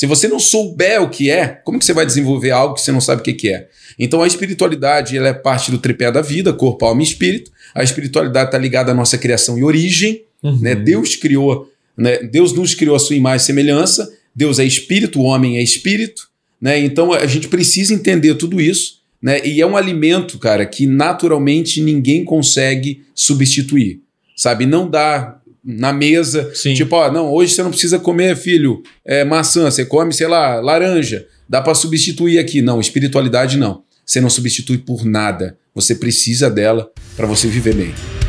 Se você não souber o que é, como que você vai desenvolver algo que você não sabe o que, que é? Então a espiritualidade ela é parte do tripé da vida, corpo, alma e espírito. A espiritualidade está ligada à nossa criação e origem. Uhum. Né? Deus criou, né? Deus nos criou a sua imagem e semelhança. Deus é espírito, o homem é espírito. Né? Então a gente precisa entender tudo isso. Né? E é um alimento, cara, que naturalmente ninguém consegue substituir. Sabe? Não dá na mesa. Sim. Tipo, ó, não, hoje você não precisa comer, filho, é, maçã, você come, sei lá, laranja. Dá para substituir aqui. Não, espiritualidade não. Você não substitui por nada. Você precisa dela para você viver bem.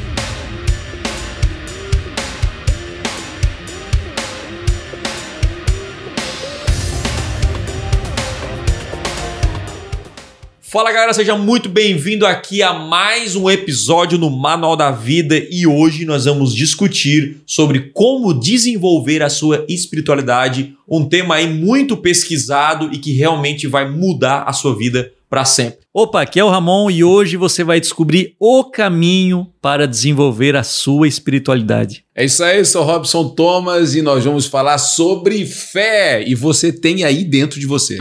Fala galera, seja muito bem-vindo aqui a mais um episódio no Manual da Vida e hoje nós vamos discutir sobre como desenvolver a sua espiritualidade, um tema aí muito pesquisado e que realmente vai mudar a sua vida para sempre. Opa, aqui é o Ramon e hoje você vai descobrir o caminho para desenvolver a sua espiritualidade. É isso aí, sou Robson Thomas e nós vamos falar sobre fé e você tem aí dentro de você.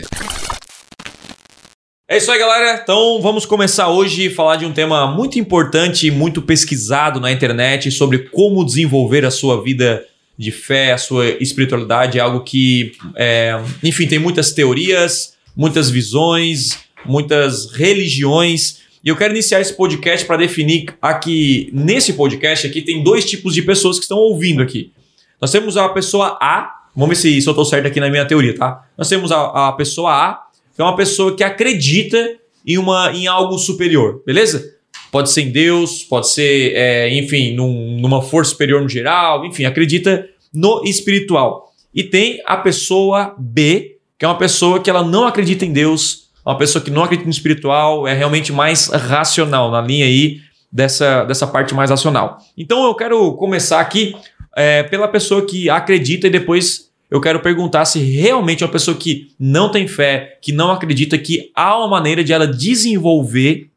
É isso aí, galera. Então vamos começar hoje a falar de um tema muito importante e muito pesquisado na internet sobre como desenvolver a sua vida de fé, a sua espiritualidade. É algo que, é, enfim, tem muitas teorias, muitas visões, muitas religiões. E eu quero iniciar esse podcast para definir aqui, nesse podcast aqui, tem dois tipos de pessoas que estão ouvindo aqui. Nós temos a pessoa A, vamos ver se, eu estou certo aqui na minha teoria, tá? Nós temos a, a pessoa A é uma pessoa que acredita em, uma, em algo superior, beleza? Pode ser em Deus, pode ser, é, enfim, num, numa força superior no geral, enfim, acredita no espiritual. E tem a pessoa B, que é uma pessoa que ela não acredita em Deus, uma pessoa que não acredita no espiritual, é realmente mais racional, na linha aí dessa, dessa parte mais racional. Então eu quero começar aqui é, pela pessoa que acredita e depois eu quero perguntar se realmente é uma pessoa que não tem fé, que não acredita que há uma maneira de ela desenvolver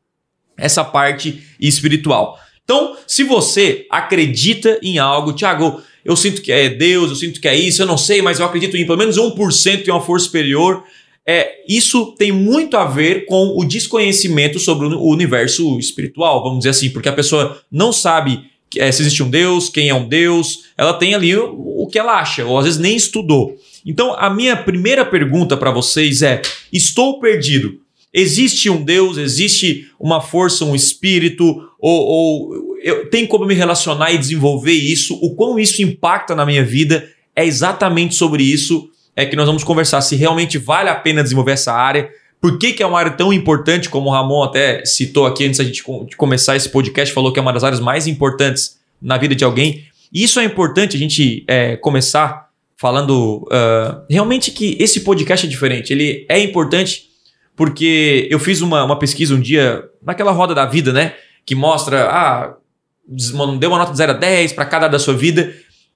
essa parte espiritual. Então, se você acredita em algo, Tiago, eu sinto que é Deus, eu sinto que é isso, eu não sei, mas eu acredito em pelo menos 1% que é uma força superior. É, isso tem muito a ver com o desconhecimento sobre o universo espiritual, vamos dizer assim, porque a pessoa não sabe é, se existe um Deus, quem é um Deus, ela tem ali o, o que ela acha, ou às vezes nem estudou. Então, a minha primeira pergunta para vocês é: estou perdido? Existe um Deus, existe uma força, um espírito, ou, ou eu, tem como me relacionar e desenvolver isso? O quão isso impacta na minha vida? É exatamente sobre isso é que nós vamos conversar. Se realmente vale a pena desenvolver essa área, por que, que é uma área tão importante, como o Ramon até citou aqui antes da gente começar esse podcast, falou que é uma das áreas mais importantes na vida de alguém. Isso é importante a gente é, começar falando uh, realmente que esse podcast é diferente. Ele é importante porque eu fiz uma, uma pesquisa um dia naquela roda da vida, né? Que mostra, ah, deu uma nota de 0 a 10 para cada área da sua vida.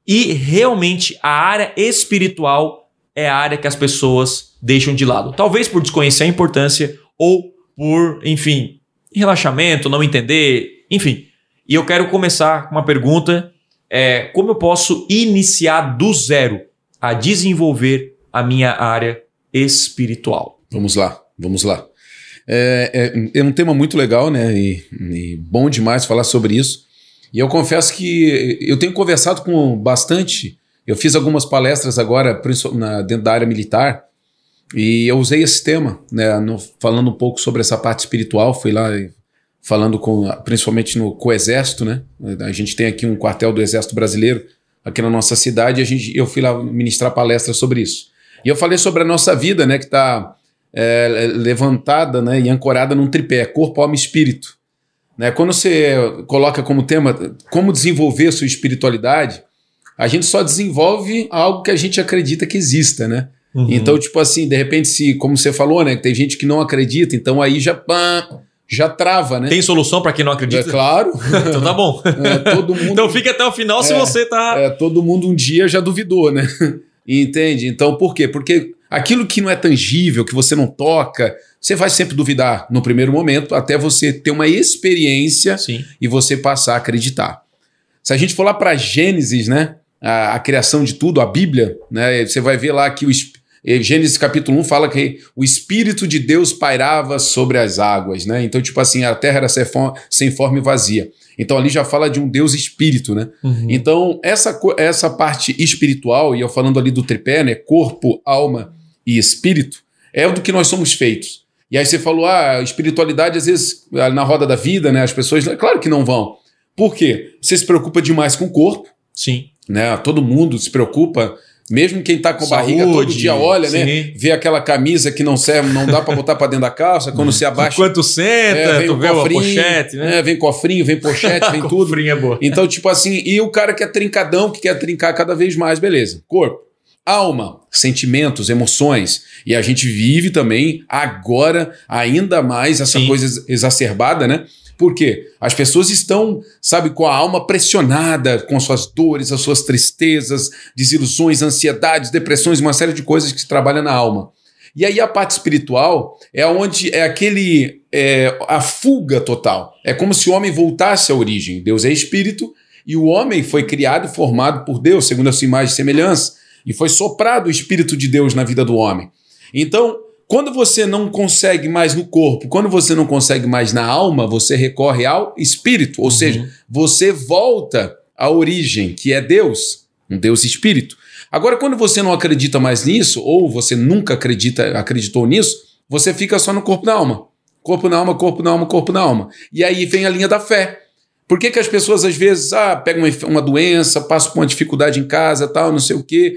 E realmente a área espiritual é a área que as pessoas deixam de lado. Talvez por desconhecer a importância ou por, enfim, relaxamento, não entender, enfim. E eu quero começar com uma pergunta: é, como eu posso iniciar do zero a desenvolver a minha área espiritual? Vamos lá, vamos lá. É, é, é um tema muito legal, né? E, e bom demais falar sobre isso. E eu confesso que eu tenho conversado com bastante. Eu fiz algumas palestras agora na, dentro da área militar e eu usei esse tema, né, no, falando um pouco sobre essa parte espiritual, fui lá falando com, principalmente no, com o Exército, né? A gente tem aqui um quartel do Exército Brasileiro aqui na nossa cidade a gente, eu fui lá ministrar palestra sobre isso. E eu falei sobre a nossa vida, né, que está é, levantada né, e ancorada num tripé, corpo, alma e espírito. Né? Quando você coloca como tema como desenvolver sua espiritualidade, a gente só desenvolve algo que a gente acredita que exista, né? Uhum. Então, tipo assim, de repente, se, como você falou, né? Tem gente que não acredita, então aí já. Pá, já trava, né? Tem solução para quem não acredita? É claro. então tá bom. É, todo mundo, então fica até o final é, se você tá. É, todo mundo um dia já duvidou, né? Entende? Então por quê? Porque aquilo que não é tangível, que você não toca, você vai sempre duvidar no primeiro momento, até você ter uma experiência Sim. e você passar a acreditar. Se a gente for lá para Gênesis, né? A, a, criação de tudo, a Bíblia, né? Você vai ver lá que o, E Gênesis capítulo 1 fala que o Espírito de Deus pairava sobre as águas, né? Então, tipo assim, a terra era sem forma e vazia. Então ali já fala de um Deus espírito, né? Uhum. Então, essa, essa parte espiritual, e eu falando ali do tripé, né? Corpo, alma e espírito, é do que nós somos feitos. E aí você falou, ah, espiritualidade, às vezes, na roda da vida, né? As pessoas, claro que não vão. Por quê? Você se preocupa demais com o corpo. Sim. Né? Todo mundo se preocupa. Mesmo quem tá com Saúde, barriga todo dia olha, sim. né? Vê aquela camisa que não serve, não dá para botar para dentro da calça, quando se abaixa. Enquanto senta, é, vem o cofrinho, pochete, né? é, vem cofrinho, vem pochete, vem tudo. Cofrinho é boa. Então, tipo assim, e o cara que é trincadão, que quer trincar cada vez mais, beleza. Corpo, alma, sentimentos, emoções. E a gente vive também agora ainda mais essa Sim. coisa exacerbada, né? Por quê? As pessoas estão, sabe, com a alma pressionada com suas dores, as suas tristezas, desilusões, ansiedades, depressões, uma série de coisas que se trabalha na alma. E aí a parte espiritual é onde é aquele é, a fuga total. É como se o homem voltasse à origem. Deus é espírito e o homem foi criado e formado por Deus, segundo a sua imagem e semelhança, e foi soprado o espírito de Deus na vida do homem. Então, quando você não consegue mais no corpo, quando você não consegue mais na alma, você recorre ao espírito, ou seja, você volta à origem, que é Deus, um Deus espírito. Agora, quando você não acredita mais nisso, ou você nunca acredita, acreditou nisso, você fica só no corpo na alma. Corpo na alma, corpo na alma, corpo na alma. E aí vem a linha da fé. Por que, que as pessoas às vezes ah, pegam uma, uma doença, passam por uma dificuldade em casa, tal, não sei o quê,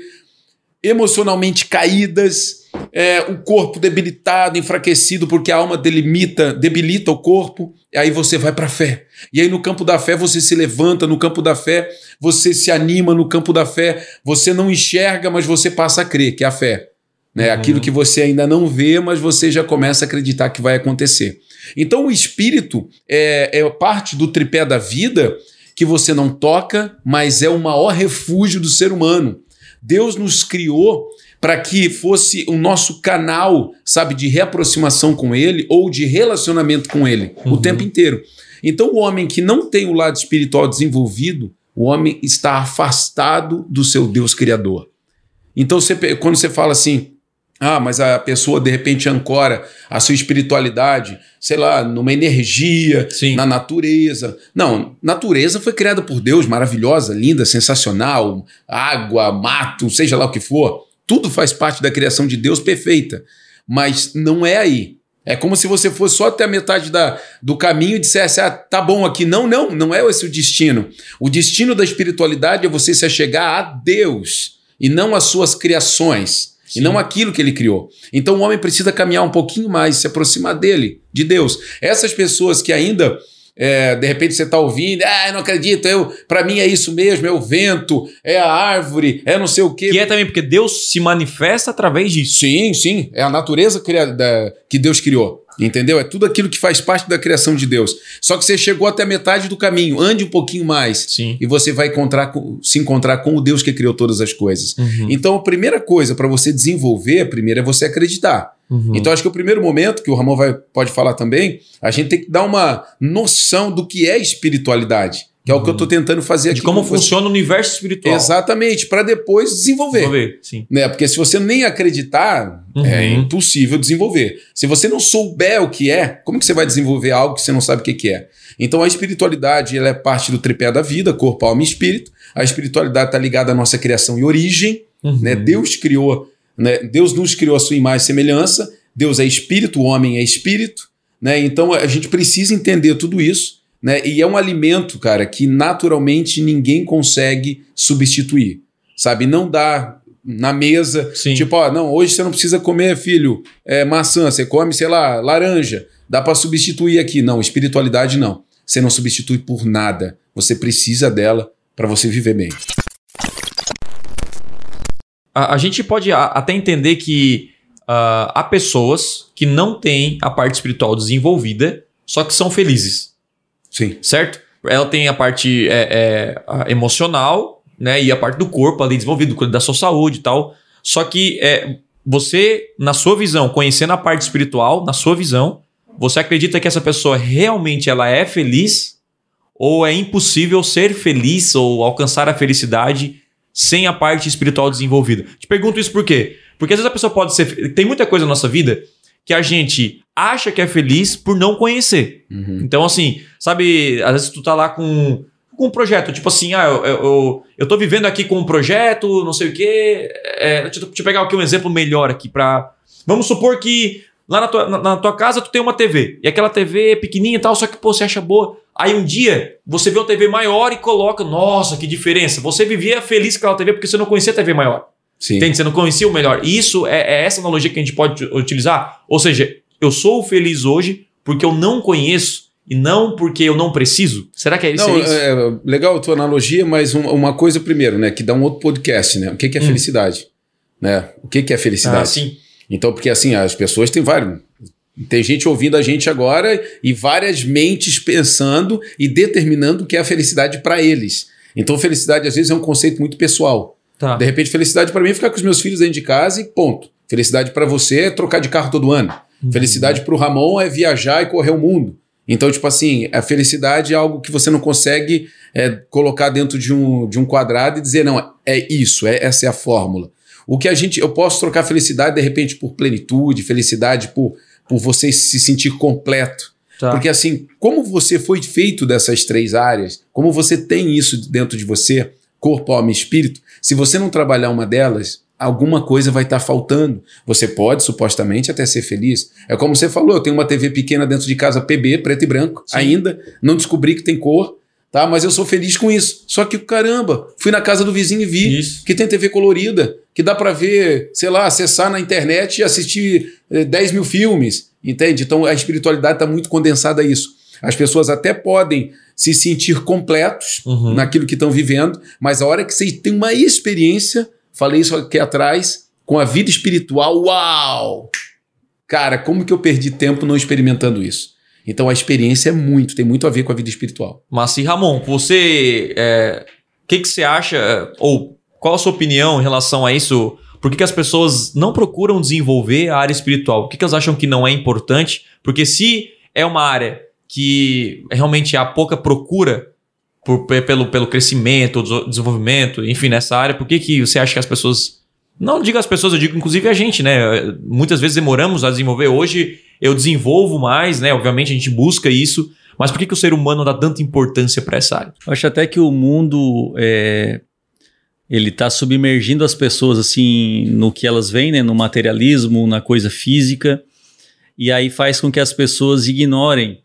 emocionalmente caídas, é, o corpo debilitado, enfraquecido, porque a alma delimita, debilita o corpo, e aí você vai para a fé. E aí no campo da fé você se levanta, no campo da fé você se anima, no campo da fé você não enxerga, mas você passa a crer, que é a fé. Né? Uhum. Aquilo que você ainda não vê, mas você já começa a acreditar que vai acontecer. Então o espírito é, é parte do tripé da vida que você não toca, mas é o maior refúgio do ser humano. Deus nos criou para que fosse o nosso canal, sabe, de reaproximação com Ele ou de relacionamento com Ele Uhum. o tempo inteiro. Então, o homem que não tem o lado espiritual desenvolvido, o homem está afastado do seu Deus Criador. Então, você, quando você fala assim, ah, mas a pessoa de repente ancora a sua espiritualidade, sei lá, numa energia, Sim. na natureza. Não, natureza foi criada por Deus, maravilhosa, linda, sensacional, água, mato, seja lá o que for. Tudo faz parte da criação de Deus perfeita. Mas não é aí. É como se você fosse só até a metade da, do caminho e dissesse: Ah, tá bom aqui. Não, não, não é esse o destino. O destino da espiritualidade é você se achegar a Deus e não às suas criações. Sim. E não aquilo que ele criou. Então o homem precisa caminhar um pouquinho mais, se aproximar dele, de Deus. Essas pessoas que ainda, é, de repente você está ouvindo, ah, não acredito, eu, para mim é isso mesmo, é o vento, é a árvore, é não sei o quê. Que é também porque Deus se manifesta através disso. Sim, sim. É a natureza cria- da- que Deus criou. Entendeu? É tudo aquilo que faz parte da criação de Deus. Só que você chegou até a metade do caminho. Ande um pouquinho mais. Sim. E você vai encontrar se encontrar com o Deus que criou todas as coisas. Uhum. Então, a primeira coisa para você desenvolver, primeiro é você acreditar. Uhum. Então, acho que o primeiro momento, que o Ramon vai, pode falar também, a gente tem que dar uma noção do que é espiritualidade. Que é o que eu estou tentando fazer aqui. de como com você. funciona o universo espiritual. Exatamente, para depois desenvolver. Vou ver, sim. Né? Porque se você nem acreditar, Uhum. é impossível desenvolver. Se você não souber o que é, como que você vai desenvolver algo que você não sabe o que que é? Então a espiritualidade ela é parte do tripé da vida, corpo, alma e espírito. A espiritualidade está ligada à nossa criação e origem. Uhum. Né? Deus criou, né? Deus nos criou a sua imagem e semelhança. Deus é espírito, o homem é espírito. Né? Então a gente precisa entender tudo isso. Né? E é um alimento, cara, que naturalmente ninguém consegue substituir. Sabe? Não dá na mesa. Sim. Tipo, ó, não, hoje você não precisa comer, filho, é, maçã, você come, sei lá, laranja. Dá para substituir aqui. Não, espiritualidade não. Você não substitui por nada. Você precisa dela para você viver bem. A, a gente pode a- até entender que ah, há pessoas que não têm a parte espiritual desenvolvida, só que são felizes, Sim. certo? Ela tem a parte é, é, emocional, né? E a parte do corpo ali desenvolvido, cuida da sua saúde e tal. Só que é, você, na sua visão, conhecendo a parte espiritual, na sua visão, você acredita que essa pessoa realmente ela é feliz? Ou é impossível ser feliz ou alcançar a felicidade sem a parte espiritual desenvolvida? Te pergunto isso por quê? Porque às vezes a pessoa pode ser. Tem muita coisa na nossa vida que a gente acha que é feliz por não conhecer. Uhum. Então, assim, sabe, às vezes tu tá lá com, com um projeto, tipo assim, ah, eu, eu, eu tô vivendo aqui com um projeto, não sei o quê. É, deixa, eu, deixa eu pegar aqui um exemplo melhor aqui para Vamos supor que lá na tua, na, na, tua casa tu tem uma TV, e aquela TV é pequenininha e tal, só que pô, você acha boa. Aí um dia você vê uma TV maior e coloca, nossa, que diferença. Você vivia feliz com aquela TV porque você não conhecia a TV maior. Sim. Entende? Você não conhecia o melhor. E isso é, é essa analogia que a gente pode utilizar. Ou seja, eu sou feliz hoje porque eu não conheço e não porque eu não preciso? Será que é isso? Não, é, isso? é legal a tua analogia, mas um, uma coisa primeiro, né? Que dá um outro podcast, né? O que, que é Hum. felicidade? Né? O que, que é felicidade? Ah, sim. Então, porque assim, as pessoas têm vários. Tem gente ouvindo a gente agora e várias mentes pensando e determinando o que é a felicidade para eles. Então, felicidade às vezes é um conceito muito pessoal. Tá. De repente, felicidade para mim é ficar com os meus filhos dentro de casa e ponto. Felicidade para você é trocar de carro todo ano. Uhum. Felicidade para o Ramon é viajar e correr o mundo. Então, tipo assim, a felicidade é algo que você não consegue é, colocar dentro de um, de um quadrado e dizer, não, é isso, é, essa é a fórmula. O que a gente. Eu posso trocar felicidade, de repente, por plenitude, felicidade por, por você se sentir completo. Tá. Porque assim, como você foi feito dessas três áreas, como você tem isso dentro de você, corpo, alma e espírito, se você não trabalhar uma delas, alguma coisa vai estar faltando. Você pode, supostamente, até ser feliz. É como você falou, eu tenho uma TV pequena dentro de casa, PB, preto e branco, Sim. ainda, não descobri que tem cor, tá? Mas eu sou feliz com isso. Só que, caramba, fui na casa do vizinho e vi Isso. que tem TV colorida, que dá para ver, sei lá, acessar na internet e assistir eh, 10 mil filmes, entende? Então a espiritualidade está muito condensada a isso. As pessoas até podem se sentir completos Uhum. naquilo que estão vivendo, mas a hora que você tem uma experiência, falei isso aqui atrás, com a vida espiritual, uau! Cara, como que eu perdi tempo não experimentando isso? Então a experiência é muito, tem muito a ver com a vida espiritual. Mas e Ramon, você. é, O que, que você acha, é, ou qual a sua opinião em relação a isso? Por que, que as pessoas não procuram desenvolver a área espiritual? Por que, que elas acham que não é importante? Porque se é uma área que realmente há pouca procura por- pe- pelo, pelo crescimento, desenvolvimento, enfim, nessa área, por que, que você acha que as pessoas. Não digo as pessoas, eu digo inclusive a gente, né? Muitas vezes demoramos a desenvolver. Hoje eu desenvolvo mais, né? Obviamente a gente busca isso. Mas por que, que o ser humano dá tanta importância para essa área? Eu acho até que o mundo é, ele está submergindo as pessoas assim no que elas veem, né, no materialismo, na coisa física, e aí faz com que as pessoas ignorem.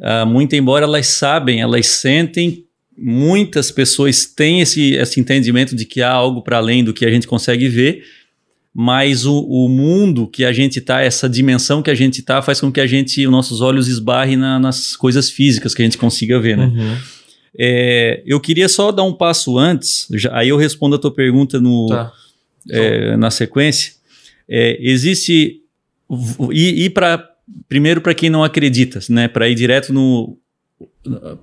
ah, muito embora elas sabem, elas sentem, muitas pessoas têm esse, esse entendimento de que há algo para além do que a gente consegue ver, mas o, o mundo que a gente está, essa dimensão que a gente está, faz com que a gente, os nossos olhos esbarrem na- nas coisas físicas que a gente consiga ver, né? É, eu queria só dar um passo antes, já- aí eu respondo a tua pergunta no, Tá. é, na sequência. É, existe ir, ir para primeiro para quem não acredita, né? Para ir direto no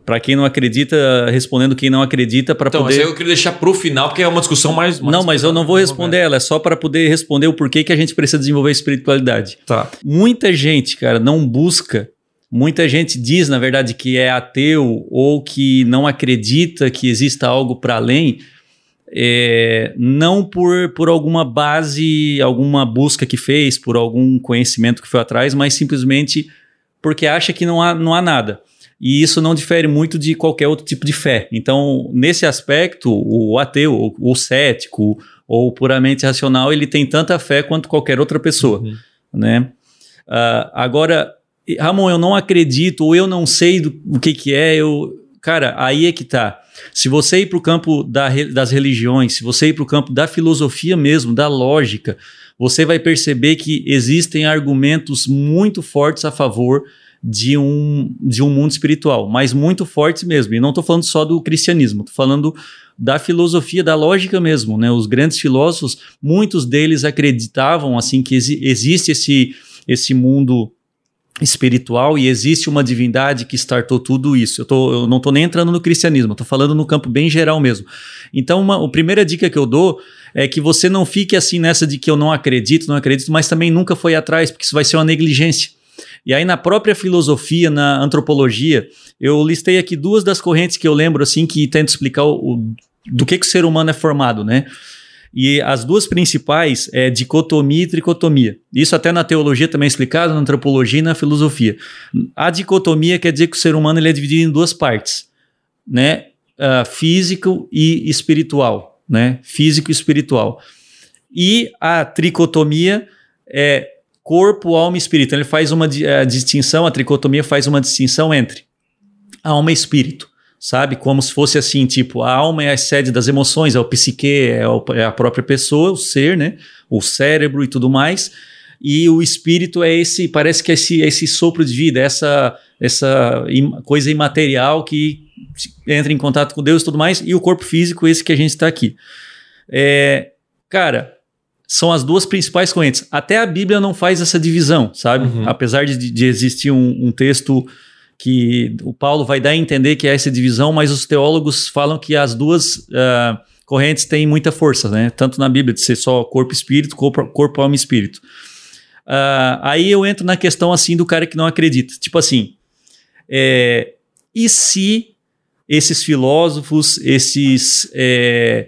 para quem não acredita, respondendo quem não acredita para Então, poder. aí eu queria deixar pro final, porque é uma discussão mais. mais Não, mas eu não vou responder ela, é só para poder responder o porquê que a gente precisa desenvolver a espiritualidade. Tá. Muita gente, cara, não busca. Muita gente diz, na verdade, que é ateu ou que não acredita que exista algo para além, é, não por, por alguma base, alguma busca que fez, por algum conhecimento que foi atrás, mas simplesmente porque acha que não há, não há nada. E isso não difere muito de qualquer outro tipo de fé. Então, nesse aspecto, o ateu, o, cético, ou puramente racional, ele tem tanta fé quanto qualquer outra pessoa Uhum. né? Ah, agora, Ramon, eu não acredito ou eu não sei do, o que que é, eu, cara, aí é que tá. Se você ir para o campo da das religiões, se você ir para o campo da filosofia mesmo, da lógica, você vai perceber que existem argumentos muito fortes a favor de um, de um mundo espiritual, mas muito fortes mesmo. E não estou falando só do cristianismo, estou falando da filosofia, da lógica mesmo. Né? Os grandes filósofos, muitos deles acreditavam assim que exi- existe esse, esse mundo espiritual e existe uma divindade que startou tudo isso. Eu, tô, eu não estou nem entrando no cristianismo, estou falando no campo bem geral mesmo. Então, uma, a primeira dica que eu dou é que você não fique assim nessa de que eu não acredito, não acredito, mas também nunca foi atrás, porque isso vai ser uma negligência. E aí, na própria filosofia, na antropologia, eu listei aqui duas das correntes que eu lembro, assim, que tentam explicar o, o- do que, que o ser humano é formado, né? E as duas principais é dicotomia e tricotomia. Isso até na teologia também é explicado, na antropologia e na filosofia. A dicotomia quer dizer que o ser humano ele é dividido em duas partes, né? Uh, físico e espiritual, né? Físico e espiritual. E a tricotomia é corpo, alma e espírito. Ele faz uma a distinção, a tricotomia faz uma distinção entre alma e espírito sabe? Como se fosse assim, tipo, a alma é a sede das emoções, é o psique, é, o, é a própria pessoa, o ser, né? O cérebro e tudo mais. E o espírito é esse, parece que é esse, esse sopro de vida, essa, essa coisa imaterial que entra em contato com Deus e tudo mais, e o corpo físico, esse que a gente está aqui. É, cara, são as duas principais correntes. Até a Bíblia não faz essa divisão, sabe? Uhum. Apesar de, de existir um, um texto que o Paulo vai dar a entender que é essa divisão, mas os teólogos falam que as duas uh, correntes têm muita força, né? Tanto na Bíblia de ser só corpo espírito, corpo, corpo alma e espírito. Uh, aí eu entro na questão assim do cara que não acredita. Tipo assim, é, e se esses filósofos, esses é,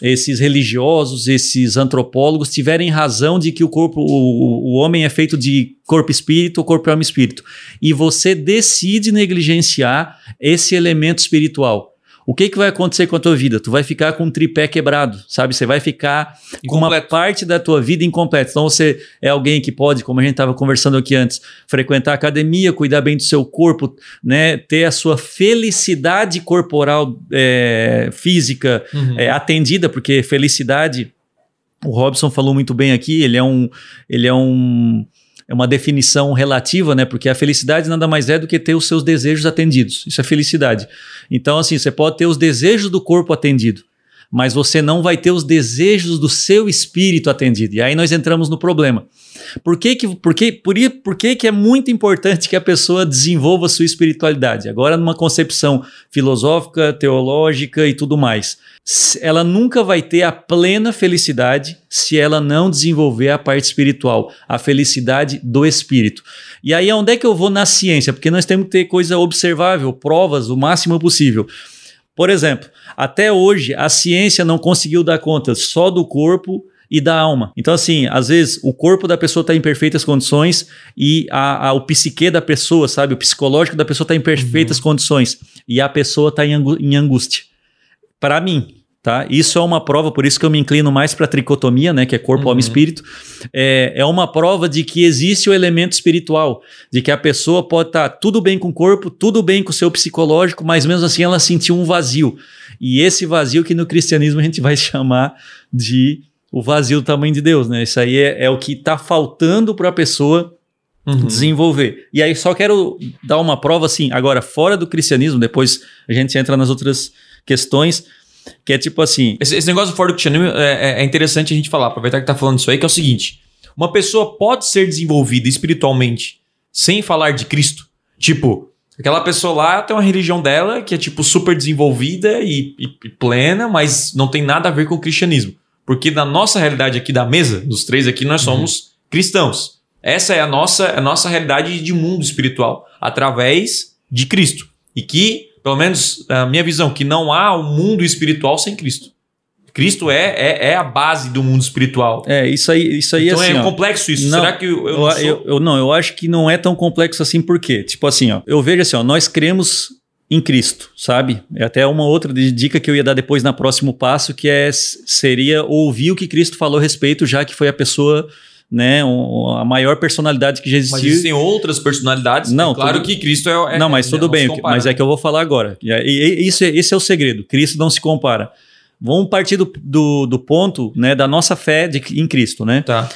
esses religiosos, esses antropólogos tiverem razão de que o corpo, o, o homem é feito de corpo espírito, corpo alma espírito, e você decide negligenciar esse elemento espiritual o que, que vai acontecer com a tua vida? Tu vai ficar com um tripé quebrado, sabe? Você vai ficar Incompleto. com uma parte da tua vida incompleta. Então você é alguém que pode, como a gente estava conversando aqui antes, frequentar a academia, cuidar bem do seu corpo, né? Ter a sua felicidade corporal é, física uhum. é, atendida, porque felicidade, o Robson falou muito bem aqui, ele é um, ele é um é uma definição relativa, né? Porque a felicidade nada mais é do que ter os seus desejos atendidos. Isso é felicidade. Então, assim, você pode ter os desejos do corpo atendido, mas você não vai ter os desejos do seu espírito atendido. E aí nós entramos no problema. Por que, que, por que, por, por que, que é muito importante que a pessoa desenvolva sua espiritualidade? Agora, numa concepção filosófica, teológica e tudo mais ela nunca vai ter a plena felicidade se ela não desenvolver a parte espiritual, a felicidade do espírito. E aí, onde é que eu vou na ciência? Porque nós temos que ter coisa observável, provas o máximo possível. Por exemplo, até hoje a ciência não conseguiu dar conta só do corpo e da alma. Então, assim, às vezes o corpo da pessoa está em perfeitas condições e a, a, o psique da pessoa, sabe, o psicológico da pessoa está em perfeitas uhum. condições e a pessoa está em, em angústia para mim. Tá? Isso é uma prova, por isso que eu me inclino mais para a tricotomia, né, que é corpo, uhum. alma e espírito. É, é uma prova de que existe o elemento espiritual, de que a pessoa pode estar tá tudo bem com o corpo, tudo bem com o seu psicológico, mas mesmo assim ela sentiu um vazio. E esse vazio que no cristianismo a gente vai chamar de o vazio do tamanho de Deus, né? Isso aí é, é o que está faltando para a pessoa Uhum. desenvolver. E aí só quero dar uma prova assim, agora fora do cristianismo, depois a gente entra nas outras questões, que é tipo assim. Esse, esse negócio do fora do cristianismo é, é, é, interessante a gente falar, aproveitar que tá falando isso aí, que é o seguinte: uma pessoa pode ser desenvolvida espiritualmente sem falar de Cristo. Tipo, aquela pessoa lá tem uma religião dela que é tipo super desenvolvida e, e, e plena, mas não tem nada a ver com o cristianismo. Porque na nossa realidade aqui da mesa, dos três aqui, nós uhum. somos uhum. cristãos. Essa é a nossa, a nossa realidade de mundo espiritual, através de Cristo. E que pelo menos a minha visão, que não há um mundo espiritual sem Cristo. Cristo é, é, é, a base do mundo espiritual. É, isso aí, isso aí então assim, é ó, complexo isso. Não, Será que eu, eu, não eu, eu, não, eu acho que não é tão complexo assim, por quê? Tipo assim, ó, eu vejo assim, ó, nós cremos em Cristo, sabe? É até uma outra dica que eu ia dar depois na próximo passo, que é seria ouvir o que Cristo falou a respeito, já que foi a pessoa né, um, a maior personalidade que já existiu. Mas existem outras personalidades. Não, é claro tudo... que Cristo é, é Não, mas tudo bem, mas é que eu vou falar agora. E, e, isso, esse é o segredo. Cristo não se compara. Vamos partir do, do, do ponto, né, da nossa fé de, em Cristo, né? Tá.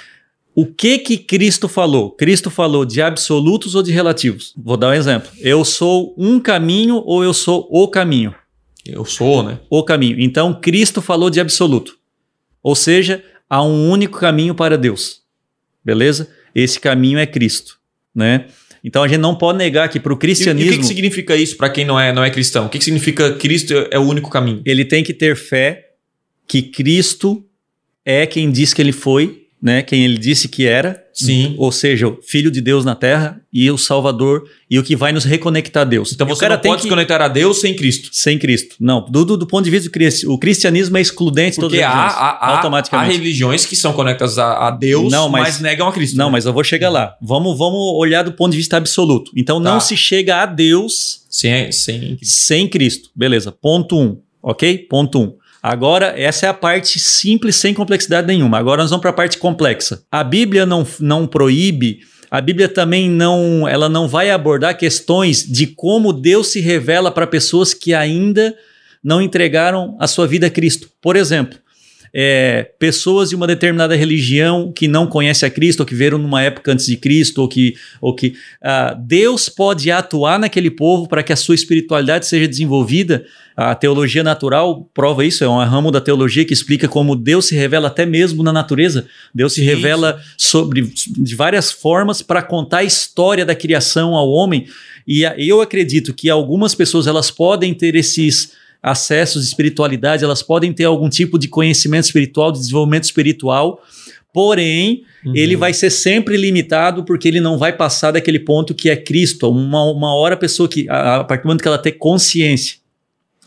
O que que Cristo falou? Cristo falou de absolutos ou de relativos? Vou dar um exemplo. Eu sou um caminho ou eu sou o caminho? Eu sou, né? O caminho. Então Cristo falou de absoluto. Ou seja, há um único caminho para Deus beleza? Esse caminho é Cristo, né? Então a gente não pode negar que para o cristianismo. E, e o que, que, significa isso para quem não é, não é cristão? O que, que significa Cristo é o único caminho? Ele tem que ter fé que Cristo é quem diz que ele foi, né, quem ele disse que era, Sim. ou seja, o filho de Deus na terra e o salvador e o que vai nos reconectar a Deus. Então E você não pode que se conectar a Deus sem Cristo. sem Cristo. Não, do, do, do ponto de vista do cristi- o cristianismo é excludente de todas as há, religiões, há, há, há automaticamente. religiões que são conectadas a, a Deus, Não, mas, mas- negam a Cristo. Não, né? mas eu vou chegar lá. Vamos, vamos olhar do ponto de vista absoluto. Então não Tá. se chega a Deus Sem, sem... sem Cristo. Beleza. Ponto um. Ok? Ponto um. Agora, essa é a parte simples, sem complexidade nenhuma. Agora nós vamos para a parte complexa. A Bíblia não, não proíbe, a Bíblia também não, ela não vai abordar questões de como Deus se revela para pessoas que ainda não entregaram a sua vida a Cristo. Por exemplo, é, pessoas de uma determinada religião que não conhecem a Cristo, ou que viram numa época antes de Cristo, ou que, ou que ah, Deus pode atuar naquele povo para que a sua espiritualidade seja desenvolvida. A teologia natural prova isso, é um ramo da teologia que explica como Deus se revela até mesmo na natureza. Deus se Sim, revela sobre de várias formas para contar a história da criação ao homem. E eu acredito que algumas pessoas elas podem ter esses acessos de espiritualidade, elas podem ter algum tipo de conhecimento espiritual, de desenvolvimento espiritual, porém, Uhum. ele vai ser sempre limitado porque ele não vai passar daquele ponto que é Cristo. Uma, uma hora a pessoa que, a, a partir do momento que ela ter consciência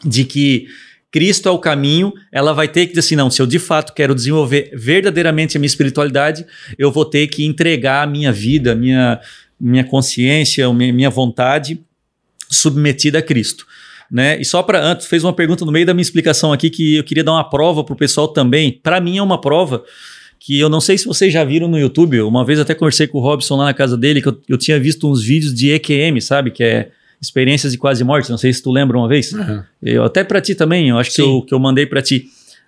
de que Cristo é o caminho, ela vai ter que dizer assim: não, se eu de fato quero desenvolver verdadeiramente a minha espiritualidade, eu vou ter que entregar a minha vida, a minha, minha consciência, a minha, minha vontade submetida a Cristo. Né? E só para antes, fez uma pergunta no meio da minha explicação aqui que eu queria dar uma prova para o pessoal também. Para mim é uma prova que eu não sei se vocês já viram no YouTube. Uma vez até conversei com o Robson lá na casa dele que eu, eu tinha visto uns vídeos de EQM, sabe? Que é experiências de quase morte. Não sei se tu lembra uma vez. Uhum. Eu, até para ti também, eu acho que eu, que eu mandei para ti.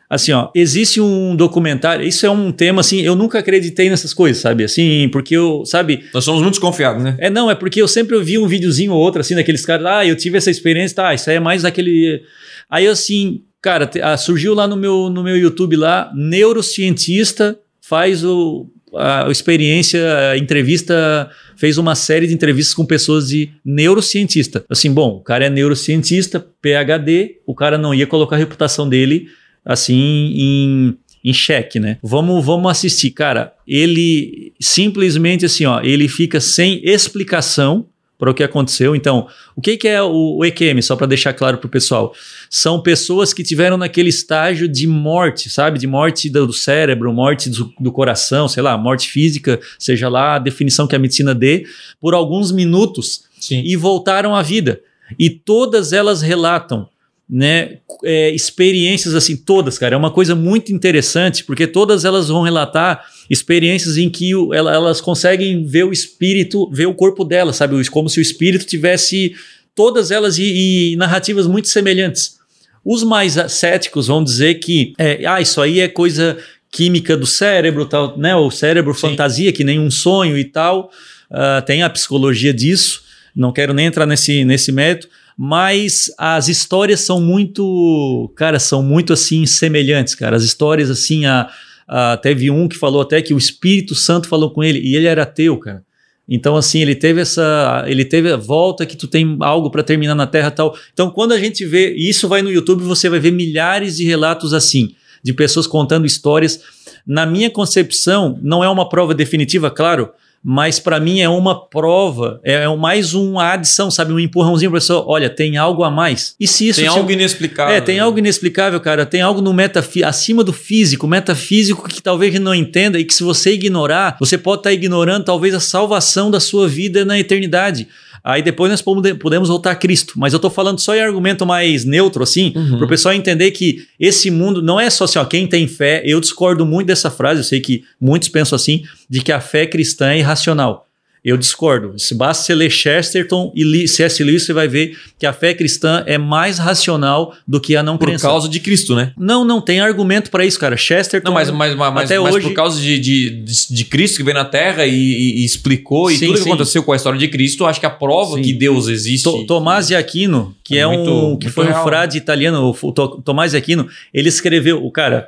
Assim, ó, existe um documentário, isso é um tema assim, eu nunca acreditei nessas coisas, sabe? Assim, porque eu, sabe, Nós somos muito desconfiados, né? é, não, é porque eu sempre ouvi um videozinho ou outro, assim, daqueles caras, ah, eu tive essa experiência, tá, isso aí é mais daquele... Aí, assim, cara, ah, surgiu lá no meu, no meu YouTube lá, neurocientista faz o, a, a experiência, a entrevista, fez uma série de entrevistas com pessoas de neurocientista. Assim, bom, o cara é neurocientista, PhD, o cara não ia colocar a reputação dele, assim, em em xeque, né? Vamos, vamos assistir, cara. Ele simplesmente assim, ó, ele fica sem explicação para o que aconteceu. Então, o que, que é o, o EQM, só para deixar claro para o pessoal? São pessoas que tiveram naquele estágio de morte, sabe? De morte do, cérebro, morte do, do coração, sei lá, morte física, seja lá a definição que a medicina dê, por alguns minutos Sim. e voltaram à vida. E todas elas relatam né, é, experiências assim, todas, cara. É uma coisa muito interessante, porque todas elas vão relatar experiências em que o- ela- elas conseguem ver o espírito, ver o corpo dela, sabe? Como se o espírito tivesse todas elas e, e narrativas muito semelhantes. Os mais céticos vão dizer que é, ah, isso aí é coisa química do cérebro, tal, né? O cérebro Sim. fantasia, que nem um sonho e tal. Ah, tem a psicologia disso. Não quero nem entrar nesse, nesse método, mas as histórias são muito, cara, são muito assim semelhantes, cara. As histórias assim, a, a- teve um que falou até que o Espírito Santo falou com ele e ele era ateu, cara. Então assim, ele teve essa, ele teve a volta que tu tem algo para terminar na terra tal. Então quando a gente vê, isso vai no YouTube, você vai ver milhares de relatos assim, de pessoas contando histórias. Na minha concepção, não é uma prova definitiva, claro, mas para mim é uma prova, é, é mais uma adição, sabe? Um empurrãozinho para pessoa, olha, tem algo a mais. E se isso Tem te- algo inexplicável. é, tem né? algo inexplicável, cara. Tem algo no metafi acima do físico, metafísico que talvez não entenda e que se você ignorar, você pode estar ignorando talvez a salvação da sua vida na eternidade. Aí depois nós pode- podemos voltar a Cristo. Mas eu tô falando só em argumento mais neutro, assim, Uhum. para o pessoal entender que esse mundo não é só assim, ó, quem tem fé. Eu discordo muito dessa frase, eu sei que muitos pensam assim, de que a fé cristã é irracional. Eu discordo. Se basta você ler Chesterton e C.S. Lewis, você vai ver que a fé cristã é mais racional do que a não Por crença. causa de Cristo, né? Não, não tem argumento para isso, cara. Chesterton. Não, mas, mas, mas, Até mas hoje- por causa de, de, de, Cristo que veio na Terra e, e- explicou e Sim, tudo que sim. aconteceu com a história de Cristo, acho que a prova Sim. que Deus existe. To- Tomás de Aquino, que É é, muito- um que foi um real. frade italiano, o To- Tomás de Aquino, ele escreveu, o cara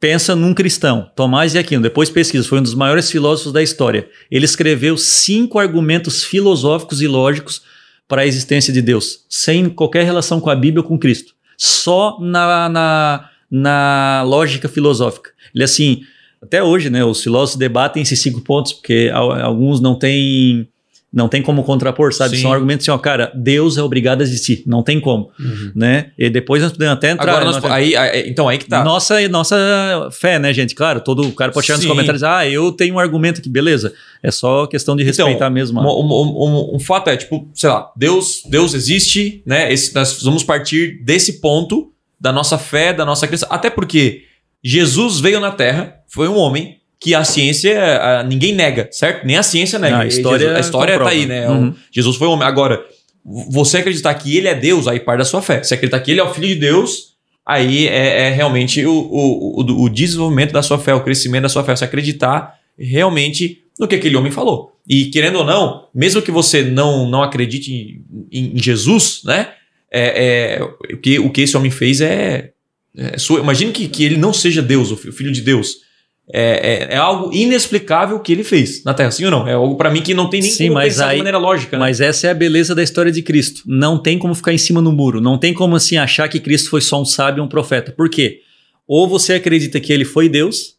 pensa num cristão, Tomás de Aquino, depois pesquisa, foi um dos maiores filósofos da história. Ele escreveu cinco argumentos filosóficos e lógicos para a existência de Deus, sem qualquer relação com a Bíblia ou com Cristo. Só na, na, na lógica filosófica. Ele assim, Até hoje, né? Os filósofos debatem esses cinco pontos, porque alguns não têm não tem como contrapor, sabe? Sim. São argumentos assim, ó, cara, Deus é obrigado a existir, não tem como, uhum. né? E depois nós podemos até entrar... Agora, nós, aí, aí, então, aí que tá. Nossa, nossa fé, né, gente? Claro, todo o cara pode chegar Sim. nos comentários, ah, eu tenho um argumento aqui, beleza. É só questão de então, respeitar então, mesmo. Um, um, um, um, fato é, tipo, sei lá, Deus, Deus existe, né? Esse, nós vamos partir desse ponto da nossa fé, da nossa crença, até porque Jesus veio na Terra, foi um homem, que a ciência, ninguém nega, certo? Nem a ciência nega. Não, a história, Jesus, a história tá aí, né? Uhum. Jesus foi homem. Agora, você acreditar que ele é Deus, aí parte da sua fé. Se acreditar que ele é o filho de Deus, aí é, é realmente o, o, o, o, desenvolvimento da sua fé, o crescimento da sua fé. Você acreditar realmente no que aquele homem falou. E querendo ou não, mesmo que você não, não acredite em, em Jesus, né? É, é, o, que, o que esse homem fez é. é sua, imagine que, que ele não seja Deus, o filho de Deus é, é, é, algo inexplicável que ele fez na Terra, sim ou não? É algo para mim que não tem nem sim, como pensar aí, de maneira lógica. Né? Mas essa é a beleza da história de Cristo. Não tem como ficar em cima no muro. Não tem como assim achar que Cristo foi só um sábio, um profeta. Por quê? Ou você acredita que ele foi Deus,